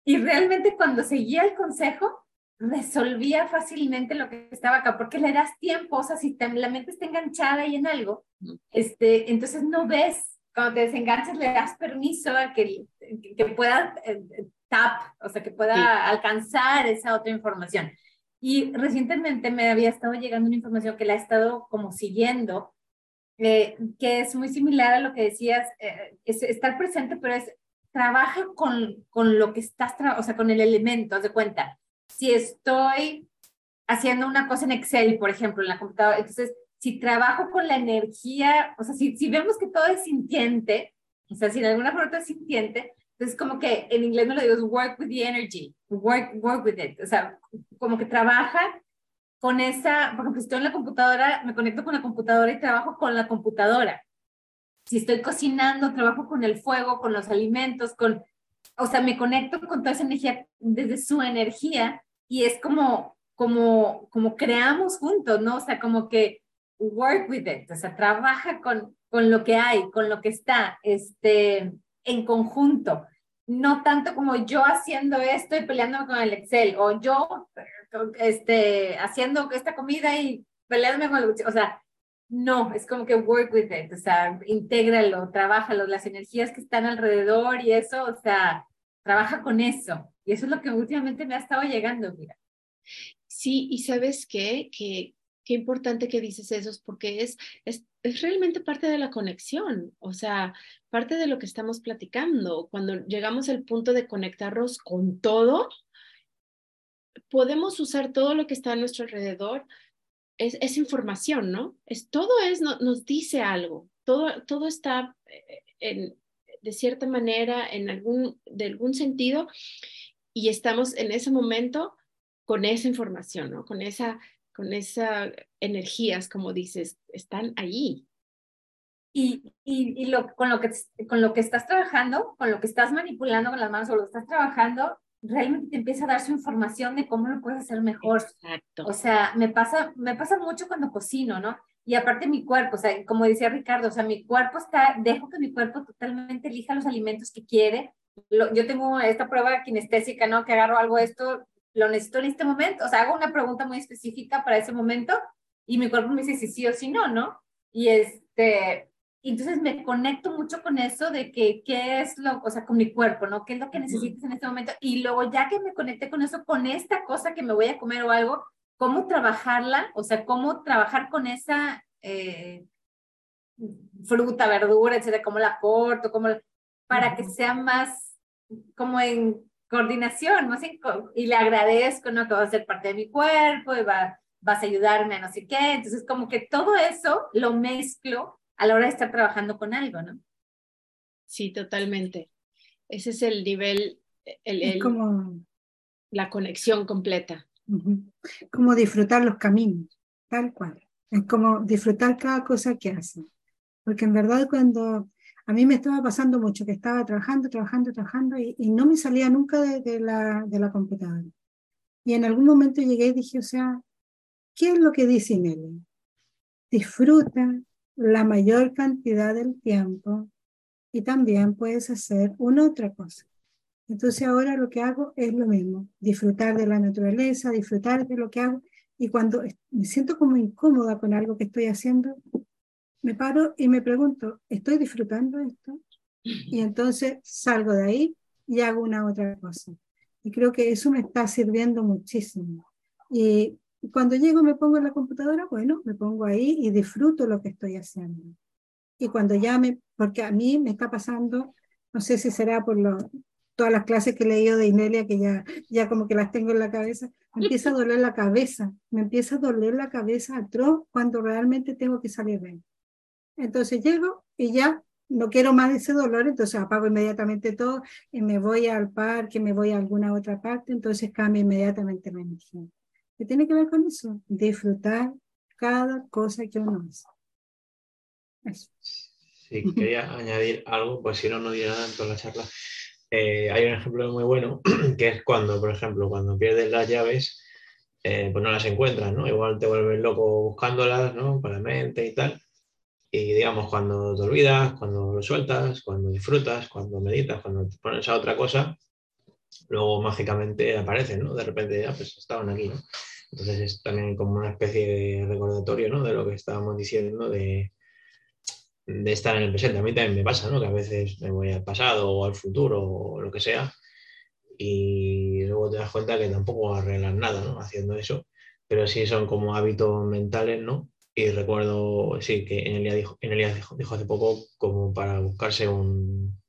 Y realmente cuando seguía el consejo, resolvía fácilmente lo que estaba acá, porque le das tiempo, o sea, si te, la mente está enganchada ahí en algo, este, entonces no ves, cuando te desenganchas le das permiso a que, que, que pueda eh, tap, o sea, que pueda sí. alcanzar esa otra información. Y recientemente me había estado llegando una información que la he estado como siguiendo, eh, que es muy similar a lo que decías, eh, es estar presente, pero es trabaja con, con lo que estás, o sea, con el elemento, haz de cuenta. Si estoy haciendo una cosa en Excel, por ejemplo, en la computadora, entonces, si trabajo con la energía, o sea, si, si vemos que todo es sintiente, o sea, si en alguna forma es sintiente, entonces como que en inglés me lo digo es work with the energy, work, work with it, o sea, como que trabaja con esa, por ejemplo, estoy en la computadora, me conecto con la computadora y trabajo con la computadora. Si estoy cocinando, trabajo con el fuego, con los alimentos, con, o sea, me conecto con toda esa energía desde su energía y es como, como, como creamos juntos, ¿no? O sea, como que work with it, o sea, trabaja con, con lo que hay, con lo que está, este, en conjunto. No tanto como yo haciendo esto y peleándome con el Excel, o yo este, haciendo esta comida y peleándome con el o sea, no, es como que work with it, o sea, intégralo, trabájalo, las energías que están alrededor y eso, o sea, trabaja con eso. Y eso es lo que últimamente me ha estado llegando, mira. Sí, y sabes qué, que qué importante que dices eso, porque es, es, es, realmente parte de la conexión, o sea, parte de lo que estamos platicando. Cuando llegamos al punto de conectarnos con todo, podemos usar todo lo que está a nuestro alrededor, es, es información, ¿no? Es, todo es, no, nos dice algo, todo, todo está eh, en, de cierta manera, en algún, de algún sentido, y estamos en ese momento con esa información, ¿no? Con esa, con esas energías, como dices, están allí. Y, y, y lo, con, lo que, con lo que estás trabajando, con lo que estás manipulando con las manos o lo que estás trabajando, realmente te empieza a dar su información de cómo lo puedes hacer mejor. Exacto. O sea, me pasa, me pasa mucho cuando cocino, ¿no? Y aparte mi cuerpo, o sea, como decía Ricardo, o sea, mi cuerpo está, dejo que mi cuerpo totalmente elija los alimentos que quiere. yo tengo esta prueba kinestésica, ¿no? Que agarro algo esto, lo necesito en este momento, o sea, hago una pregunta muy específica para ese momento y mi cuerpo me dice si sí o si no, ¿no? Y este, entonces me conecto mucho con eso de que qué es lo, o sea, con mi cuerpo, ¿no? ¿Qué es lo que necesitas en este momento? Y luego ya que me conecté con eso, con esta cosa que me voy a comer o algo, ¿cómo trabajarla? O sea, ¿cómo trabajar con esa eh, fruta, verdura, etcétera? ¿Cómo la corto? ¿Cómo, para que sea más como en coordinación, más y le agradezco, ¿no? Que va a ser parte de mi cuerpo y va, vas a ayudarme a no sé qué. Entonces, como que todo eso lo mezclo a la hora de estar trabajando con algo, ¿no? Sí, totalmente. Ese es el nivel, el, como la conexión completa. Como disfrutar los caminos, tal cual. Es como disfrutar cada cosa que hacen. Porque en verdad cuando a mí me estaba pasando mucho, que estaba trabajando, trabajando, trabajando y, no me salía nunca de, la, de la computadora. Y en algún momento llegué y dije, o sea, ¿qué es lo que dice Nelly? Disfruta, la mayor cantidad del tiempo y también puedes hacer una otra cosa. Entonces ahora lo que hago es lo mismo, disfrutar de la naturaleza, disfrutar de lo que hago y cuando me siento como incómoda con algo que estoy haciendo, me paro y me pregunto, ¿estoy disfrutando esto? Y entonces salgo de ahí y hago una otra cosa. Y creo que eso me está sirviendo muchísimo. Y cuando llego me pongo en la computadora, bueno, me pongo ahí y disfruto lo que estoy haciendo. Y cuando ya me, porque a mí me está pasando, no sé si será por lo, todas las clases que he leído de Inelia, que ya, ya como que las tengo en la cabeza, me empieza a doler la cabeza, me empieza a doler la cabeza atroz cuando realmente tengo que salir de ahí. Entonces llego y ya no quiero más ese dolor, entonces apago inmediatamente todo y me voy al parque, me voy a alguna otra parte, entonces cambio inmediatamente la energía. ¿Qué tiene que ver con eso? Disfrutar cada cosa que uno hace. Eso. Sí, quería añadir algo, pues si no, no diré nada en toda la charla. Eh, hay un ejemplo muy bueno, que es cuando, por ejemplo, cuando pierdes las llaves, eh, pues no las encuentras, ¿no? Igual te vuelves loco buscándolas, ¿no? Para la mente y tal. Y digamos, cuando te olvidas, cuando lo sueltas, cuando disfrutas, cuando meditas, cuando te pones a otra cosa, luego mágicamente aparecen, ¿no? De repente, ya, pues estaban aquí, ¿no? Entonces es también como una especie de recordatorio, ¿no? De lo que estábamos diciendo, de estar en el presente. A mí también me pasa, ¿no? Que a veces me voy al pasado o al futuro o lo que sea y luego te das cuenta que tampoco arreglas nada, ¿no? Haciendo eso, pero sí son como hábitos mentales, ¿no? Y recuerdo, sí, que en Elías dijo, en dijo, dijo hace poco como para buscarse un,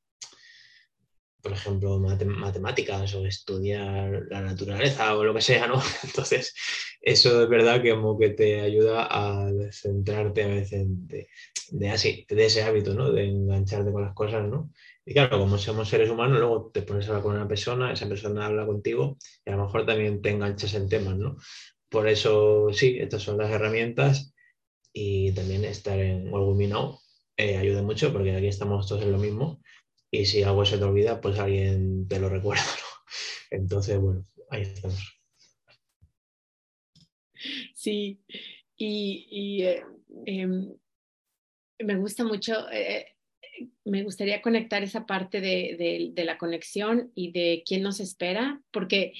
por ejemplo, matemáticas o estudiar la naturaleza o lo que sea, ¿no? Entonces, eso es verdad que como que te ayuda a centrarte a veces de, de así, de ese hábito, ¿no? De engancharte con las cosas, ¿no? Y claro, como somos seres humanos, luego te pones a hablar con una persona, esa persona habla contigo y a lo mejor también te enganchas en temas, ¿no? Por eso, sí, estas son las herramientas y también estar en World Now eh, ayuda mucho porque aquí estamos todos en lo mismo y si algo se te olvida, pues alguien te lo recuerda. Entonces, bueno, ahí estamos. Sí, y, eh, em, me gusta mucho, eh, me gustaría conectar esa parte de, de, la conexión y de quién nos espera, porque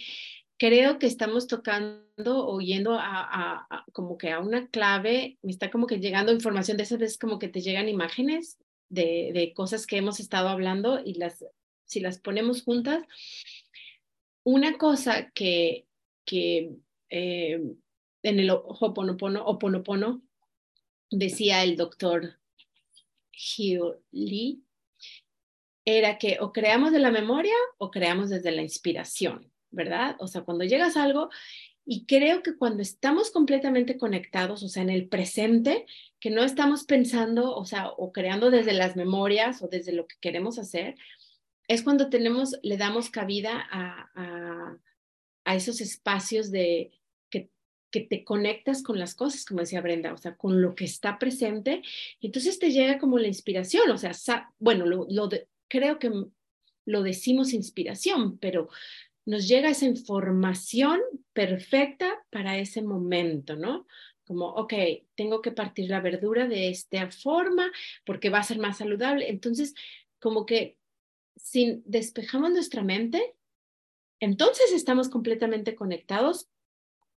creo que estamos tocando o yendo a, como que a una clave, me está como que llegando información de esas veces como que te llegan imágenes de, de, cosas que hemos estado hablando y las, si las ponemos juntas, una cosa que, que eh, en el Hoponopono, Oponopono decía el doctor Hugh Lee, era que o creamos de la memoria o creamos desde la inspiración, ¿verdad? O sea, cuando llegas a algo, y creo que cuando estamos completamente conectados, o sea, en el presente, que no estamos pensando, o sea, o creando desde las memorias o desde lo que queremos hacer, es cuando tenemos, le damos cabida a, a, a esos espacios de que, que, te conectas con las cosas, como decía Brenda, o sea, con lo que está presente, y entonces te llega como la inspiración, o sea, bueno, lo, lo creo que lo decimos inspiración, pero nos llega esa información perfecta para ese momento, ¿no? Como, ok, tengo que partir la verdura de esta forma porque va a ser más saludable. Entonces, como que si despejamos nuestra mente, entonces estamos completamente conectados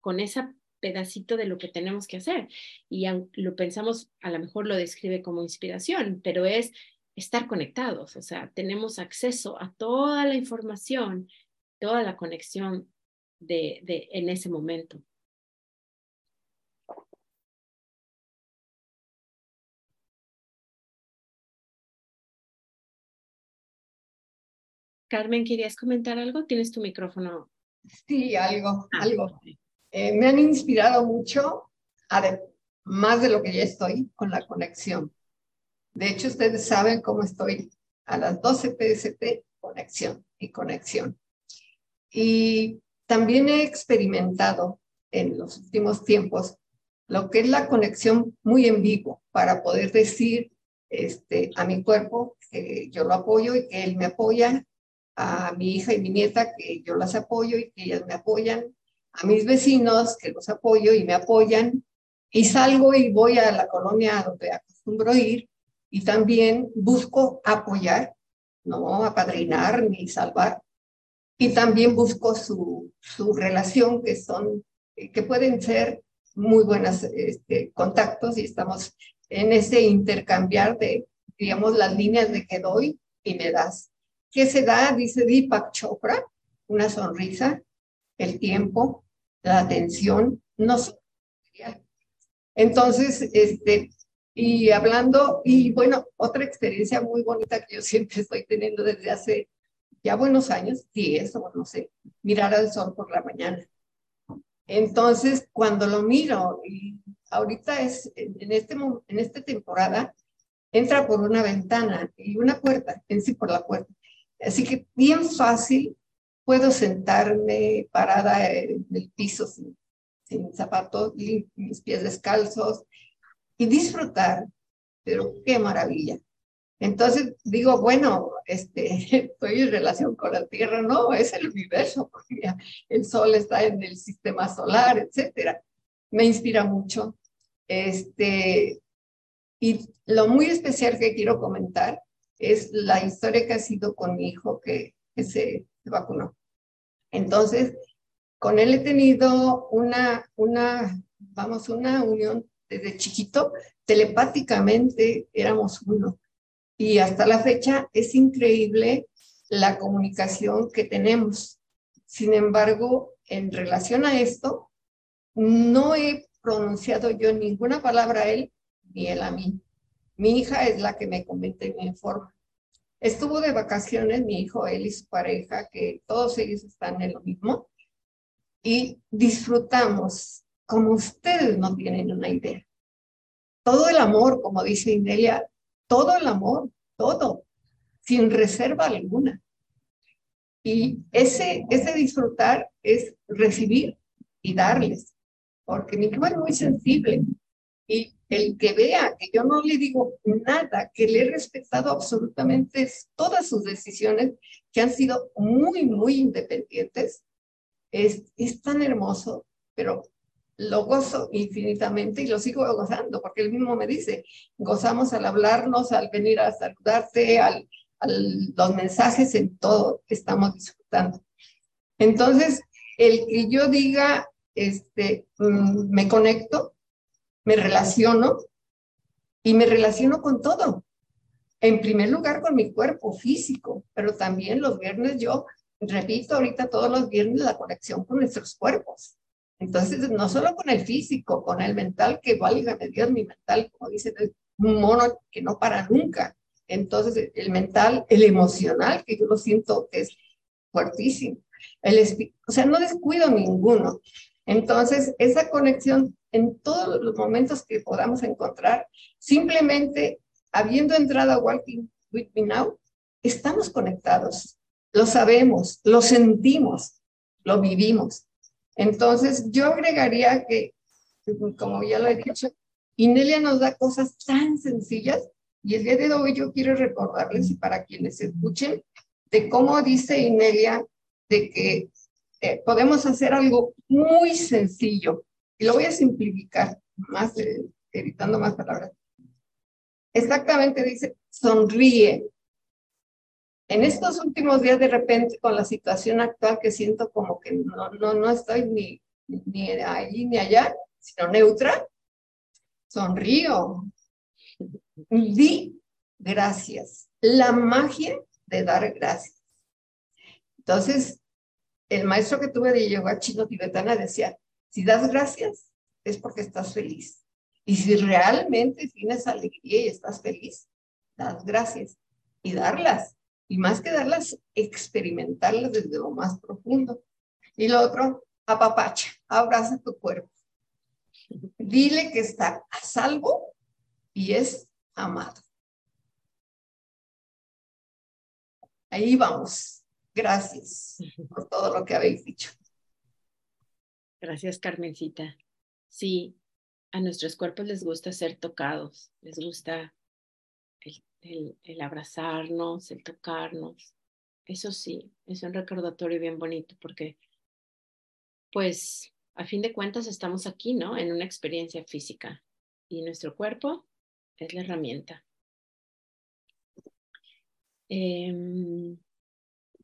con ese pedacito de lo que tenemos que hacer. Y lo pensamos, a lo mejor lo describe como inspiración, pero es estar conectados, o sea, tenemos acceso a toda la información toda la conexión de, de, en ese momento. Carmen, ¿querías comentar algo? Tienes tu micrófono. Sí, algo, ah, algo. Eh, me han inspirado mucho, más de lo que ya estoy, con la conexión. De hecho, ustedes saben cómo estoy a las 12 PST, conexión y conexión. Y también he experimentado en los últimos tiempos lo que es la conexión muy en vivo para poder decir este, a mi cuerpo que yo lo apoyo y que él me apoya, a mi hija y mi nieta que yo las apoyo y que ellas me apoyan, a mis vecinos que los apoyo y me apoyan, y salgo y voy a la colonia donde acostumbro ir y también busco apoyar, no apadrinar ni salvar, y también busco su, su relación, que son, que pueden ser muy buenos este, contactos y estamos en ese intercambiar de, digamos, las líneas de que doy y me das. ¿Qué se da? Dice Deepak Chopra, una sonrisa, el tiempo, la atención, no Entonces, este, y hablando, y bueno, otra experiencia muy bonita que yo siempre estoy teniendo desde hace ya buenos años, 10 o no sé, mirar al sol por la mañana. Entonces, cuando lo miro, y ahorita es, en, este, en esta temporada, entra por una ventana y una puerta, en sí por la puerta. Así que bien fácil puedo sentarme parada en el piso sin, sin zapatos, mis pies descalzos y disfrutar, pero qué maravilla. Entonces digo, bueno, este, estoy en relación con la Tierra, no, es el universo, porque el Sol está en el sistema solar, etcétera. Me inspira mucho. Este, y lo muy especial que quiero comentar es la historia que ha sido con mi hijo que, se, se vacunó. Entonces, con él he tenido una, una, vamos, una unión desde chiquito, telepáticamente éramos uno y hasta la fecha es increíble la comunicación que tenemos. Sin embargo, en relación a esto, no he pronunciado yo ninguna palabra a él ni él a mí. Mi hija es la que me comenta y me. Estuvo de vacaciones mi hijo, él y su pareja, que todos ellos están en lo mismo, y disfrutamos como ustedes no tienen una idea. Todo el amor, como dice Inelia, todo el amor, todo, sin reserva alguna. Y ese, ese disfrutar es recibir y darles, porque mi hijo es muy sensible. Y el que vea que yo no le digo nada, que le he respetado absolutamente todas sus decisiones, que han sido muy, muy independientes, es, es tan hermoso, pero lo gozo infinitamente y lo sigo gozando, porque él mismo me dice, gozamos al hablarnos, al venir a saludarte, al, los mensajes, en todo estamos disfrutando. Entonces, el que yo diga, este, mm, me conecto, me relaciono y me relaciono con todo. En primer lugar con mi cuerpo físico, pero también los viernes yo repito ahorita todos los viernes la conexión con nuestros cuerpos. Entonces, no solo con el físico, con el mental, que valga Dios, mi mental, como dicen, es un mono que no para nunca. Entonces, el mental, el emocional, que yo lo siento es fuertísimo. El o sea, no descuido ninguno. Entonces, esa conexión en todos los momentos que podamos encontrar, simplemente habiendo entrado a Walking With Me Now, estamos conectados, lo sabemos, lo sentimos, lo vivimos. Entonces, yo agregaría que, como ya lo he dicho, Inelia nos da cosas tan sencillas y el día de hoy yo quiero recordarles y para quienes escuchen de cómo dice Inelia de que eh, podemos hacer algo muy sencillo y lo voy a simplificar más, eh, evitando más palabras. Exactamente dice, sonríe, en estos últimos días, de repente, con la situación actual, que siento como que no, no, no estoy ni, ni allí ni allá, sino neutra, sonrío. Di gracias. La magia de dar gracias. Entonces, el maestro que tuve de yoga chino tibetana decía, si das gracias, es porque estás feliz. Y si realmente tienes alegría y estás feliz, das gracias y darlas y más que darlas, experimentarlas desde lo más profundo. Y lo otro, apapacha, abraza tu cuerpo. Dile que está a salvo y es amado. Ahí vamos. Gracias por todo lo que habéis dicho. Gracias, Carmencita. Sí, a nuestros cuerpos les gusta ser tocados, les gusta el, abrazarnos, el tocarnos. Eso sí, es un recordatorio bien bonito porque, pues, a fin de cuentas estamos aquí, ¿no? En una experiencia física y nuestro cuerpo es la herramienta. Em,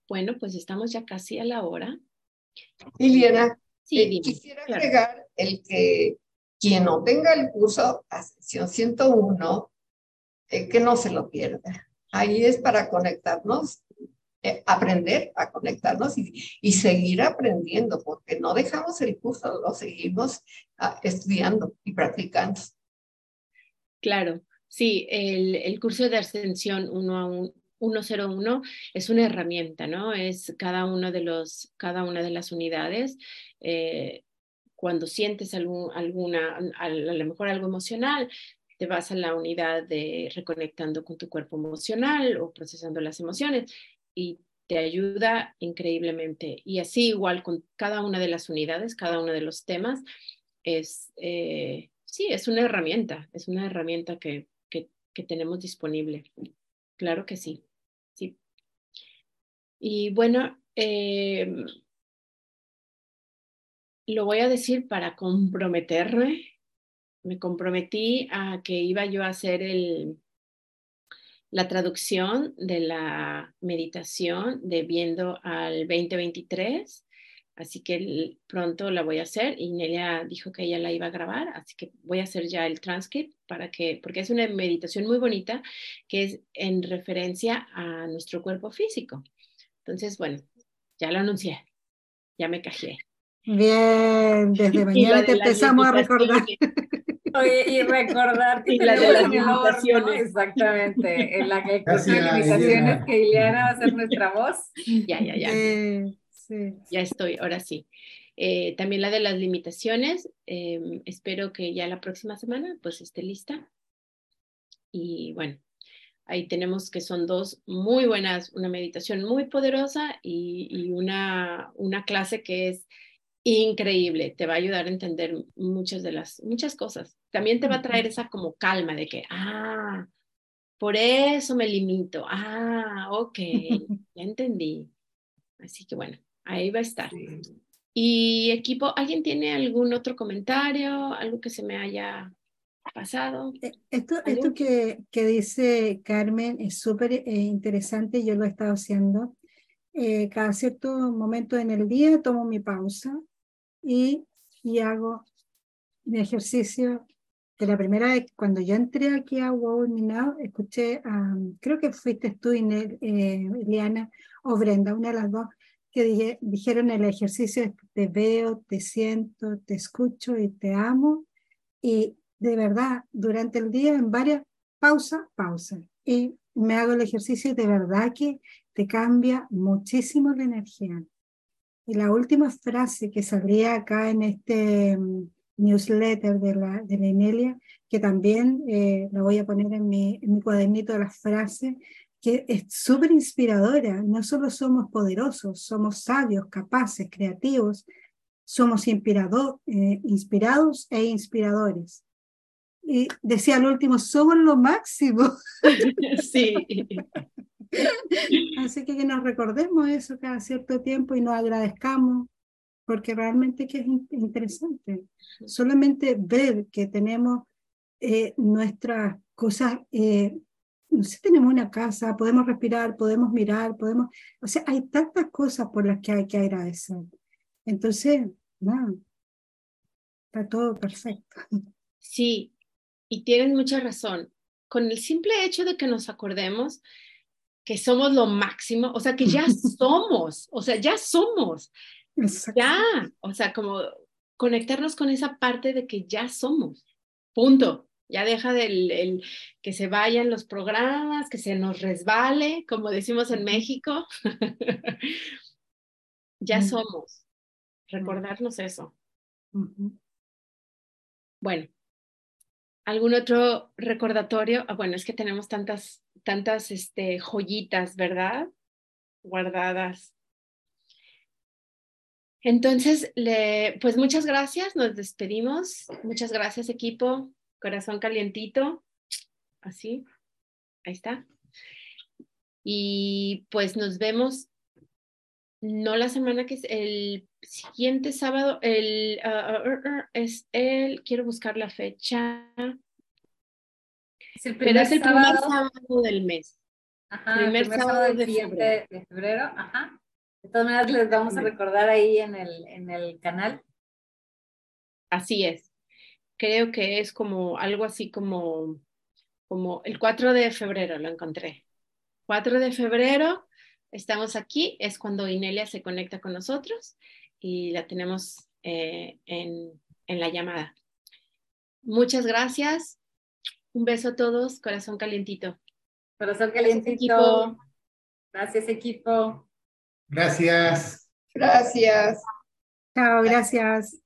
bueno, pues estamos ya casi a la hora. Liliana, sí, eh, quisiera agregar el que quien no tenga el curso Ascensión 101 eh, que no se lo pierda. Ahí es para conectarnos, eh, aprender a conectarnos y, seguir aprendiendo, porque no dejamos el curso, lo seguimos ah, estudiando y practicando. Claro, sí, el, el curso de ascensión 1 a 101 es una herramienta, ¿no? Es cada uno de los, cada una de las unidades. Eh, cuando sientes algún, alguna, a lo mejor algo emocional, te vas a la unidad de reconectando con tu cuerpo emocional o procesando las emociones y te ayuda increíblemente. Y así igual con cada una de las unidades, cada uno de los temas, es, eh, sí, es una herramienta, es una herramienta que, que, tenemos disponible. Claro que sí, sí. Y bueno, em, lo voy a decir para comprometerme me comprometí a que iba yo a hacer el, la traducción de la meditación de viendo al 2023. Así que pronto la voy a hacer y Nelia dijo que ella la iba a grabar, así que voy a hacer ya el transcript para que, porque es una meditación muy bonita que es en referencia a nuestro cuerpo físico. Entonces, bueno, ya lo anuncié, ya me cajé. Bien, desde mañana te empezamos a recordar. Oye, y recordar que Y la de las limitaciones. exactamente, en la que de limitaciones que Ileana va a ser nuestra voz. Ya, ya, ya. Eh, sí. Ya estoy, ahora sí. Eh, también la de las limitaciones. eh, espero que ya la próxima semana pues esté lista. Y bueno, ahí tenemos que son dos muy buenas, una meditación muy poderosa y, y una, una clase que es increíble. Te va a ayudar a entender muchas de las, muchas cosas. También te va a traer esa como calma de que, ah, por eso me limito. Ah, ok, ya entendí. Así que bueno, ahí va a estar. Y equipo, ¿alguien tiene algún otro comentario? ¿Algo que se me haya pasado? Eh, Esto, esto que, que dice Carmen es súper eh, interesante, yo lo he estado haciendo. Eh, cada cierto momento en el día tomo mi pausa y, y hago mi ejercicio. De la primera vez, cuando yo entré aquí a Wow Now, escuché, a, creo que fuiste tú, Inel, eh, Eliana o Brenda, una de las dos, que dije- dijeron el ejercicio te veo, te siento, te escucho y te amo. Y de verdad, durante el día, en varias pausas, pausa. Y me hago el ejercicio y de verdad que te cambia muchísimo la energía. Y la última frase que salía acá en este mm, newsletter de la, de la Inelia, que también eh, la voy a poner en mi, en mi cuadernito de las frases, que es súper inspiradora. No solo somos poderosos, somos sabios, capaces, creativos, somos inspirado, eh, inspirados e inspiradores. Y decía al último, somos lo máximo. Sí. Así que que nos recordemos eso cada cierto tiempo y nos agradezcamos, porque realmente que es in- interesante. Solamente ver que tenemos eh, nuestras cosas, eh, no sé, tenemos una casa, podemos respirar, podemos mirar, podemos, o sea, hay tantas cosas por las que hay que agradecer. Entonces, nada, está todo perfecto. Sí, y tienes mucha razón. Con el simple hecho de que nos acordemos que somos lo máximo, o sea, que ya somos, o sea, ya somos, Exacto. ya, o sea, como conectarnos con esa parte de que ya somos, punto. Ya deja del el, que se vayan los programas, que se nos resbale, como decimos en México. ya somos. Recordarnos eso. Bueno, ¿algún otro recordatorio? Ah, bueno, es que tenemos tantas, tantas este, joyitas, ¿verdad? Guardadas. Entonces, le, pues muchas gracias, nos despedimos. Muchas gracias, equipo. Corazón calientito. Así, ahí está. Y pues nos vemos, no la semana que es el siguiente sábado, el, ah, ah, ah, es el, quiero buscar la fecha, Es el pero primer es el primer sábado, sábado del mes. ajá, el primer primer sábado sábado del de febrero. de febrero, ajá. De todas maneras, les vamos a recordar ahí en el, en el canal. Así es. Creo que es como algo así como, como el 4 de febrero lo encontré. 4 de febrero, estamos aquí, es cuando Inelia se conecta con nosotros y la tenemos eh, en, en la llamada. Muchas gracias. Un beso a todos, corazón calientito. Corazón Gracias, calientito. equipo. Gracias, equipo. Gracias. Gracias. Chao, gracias.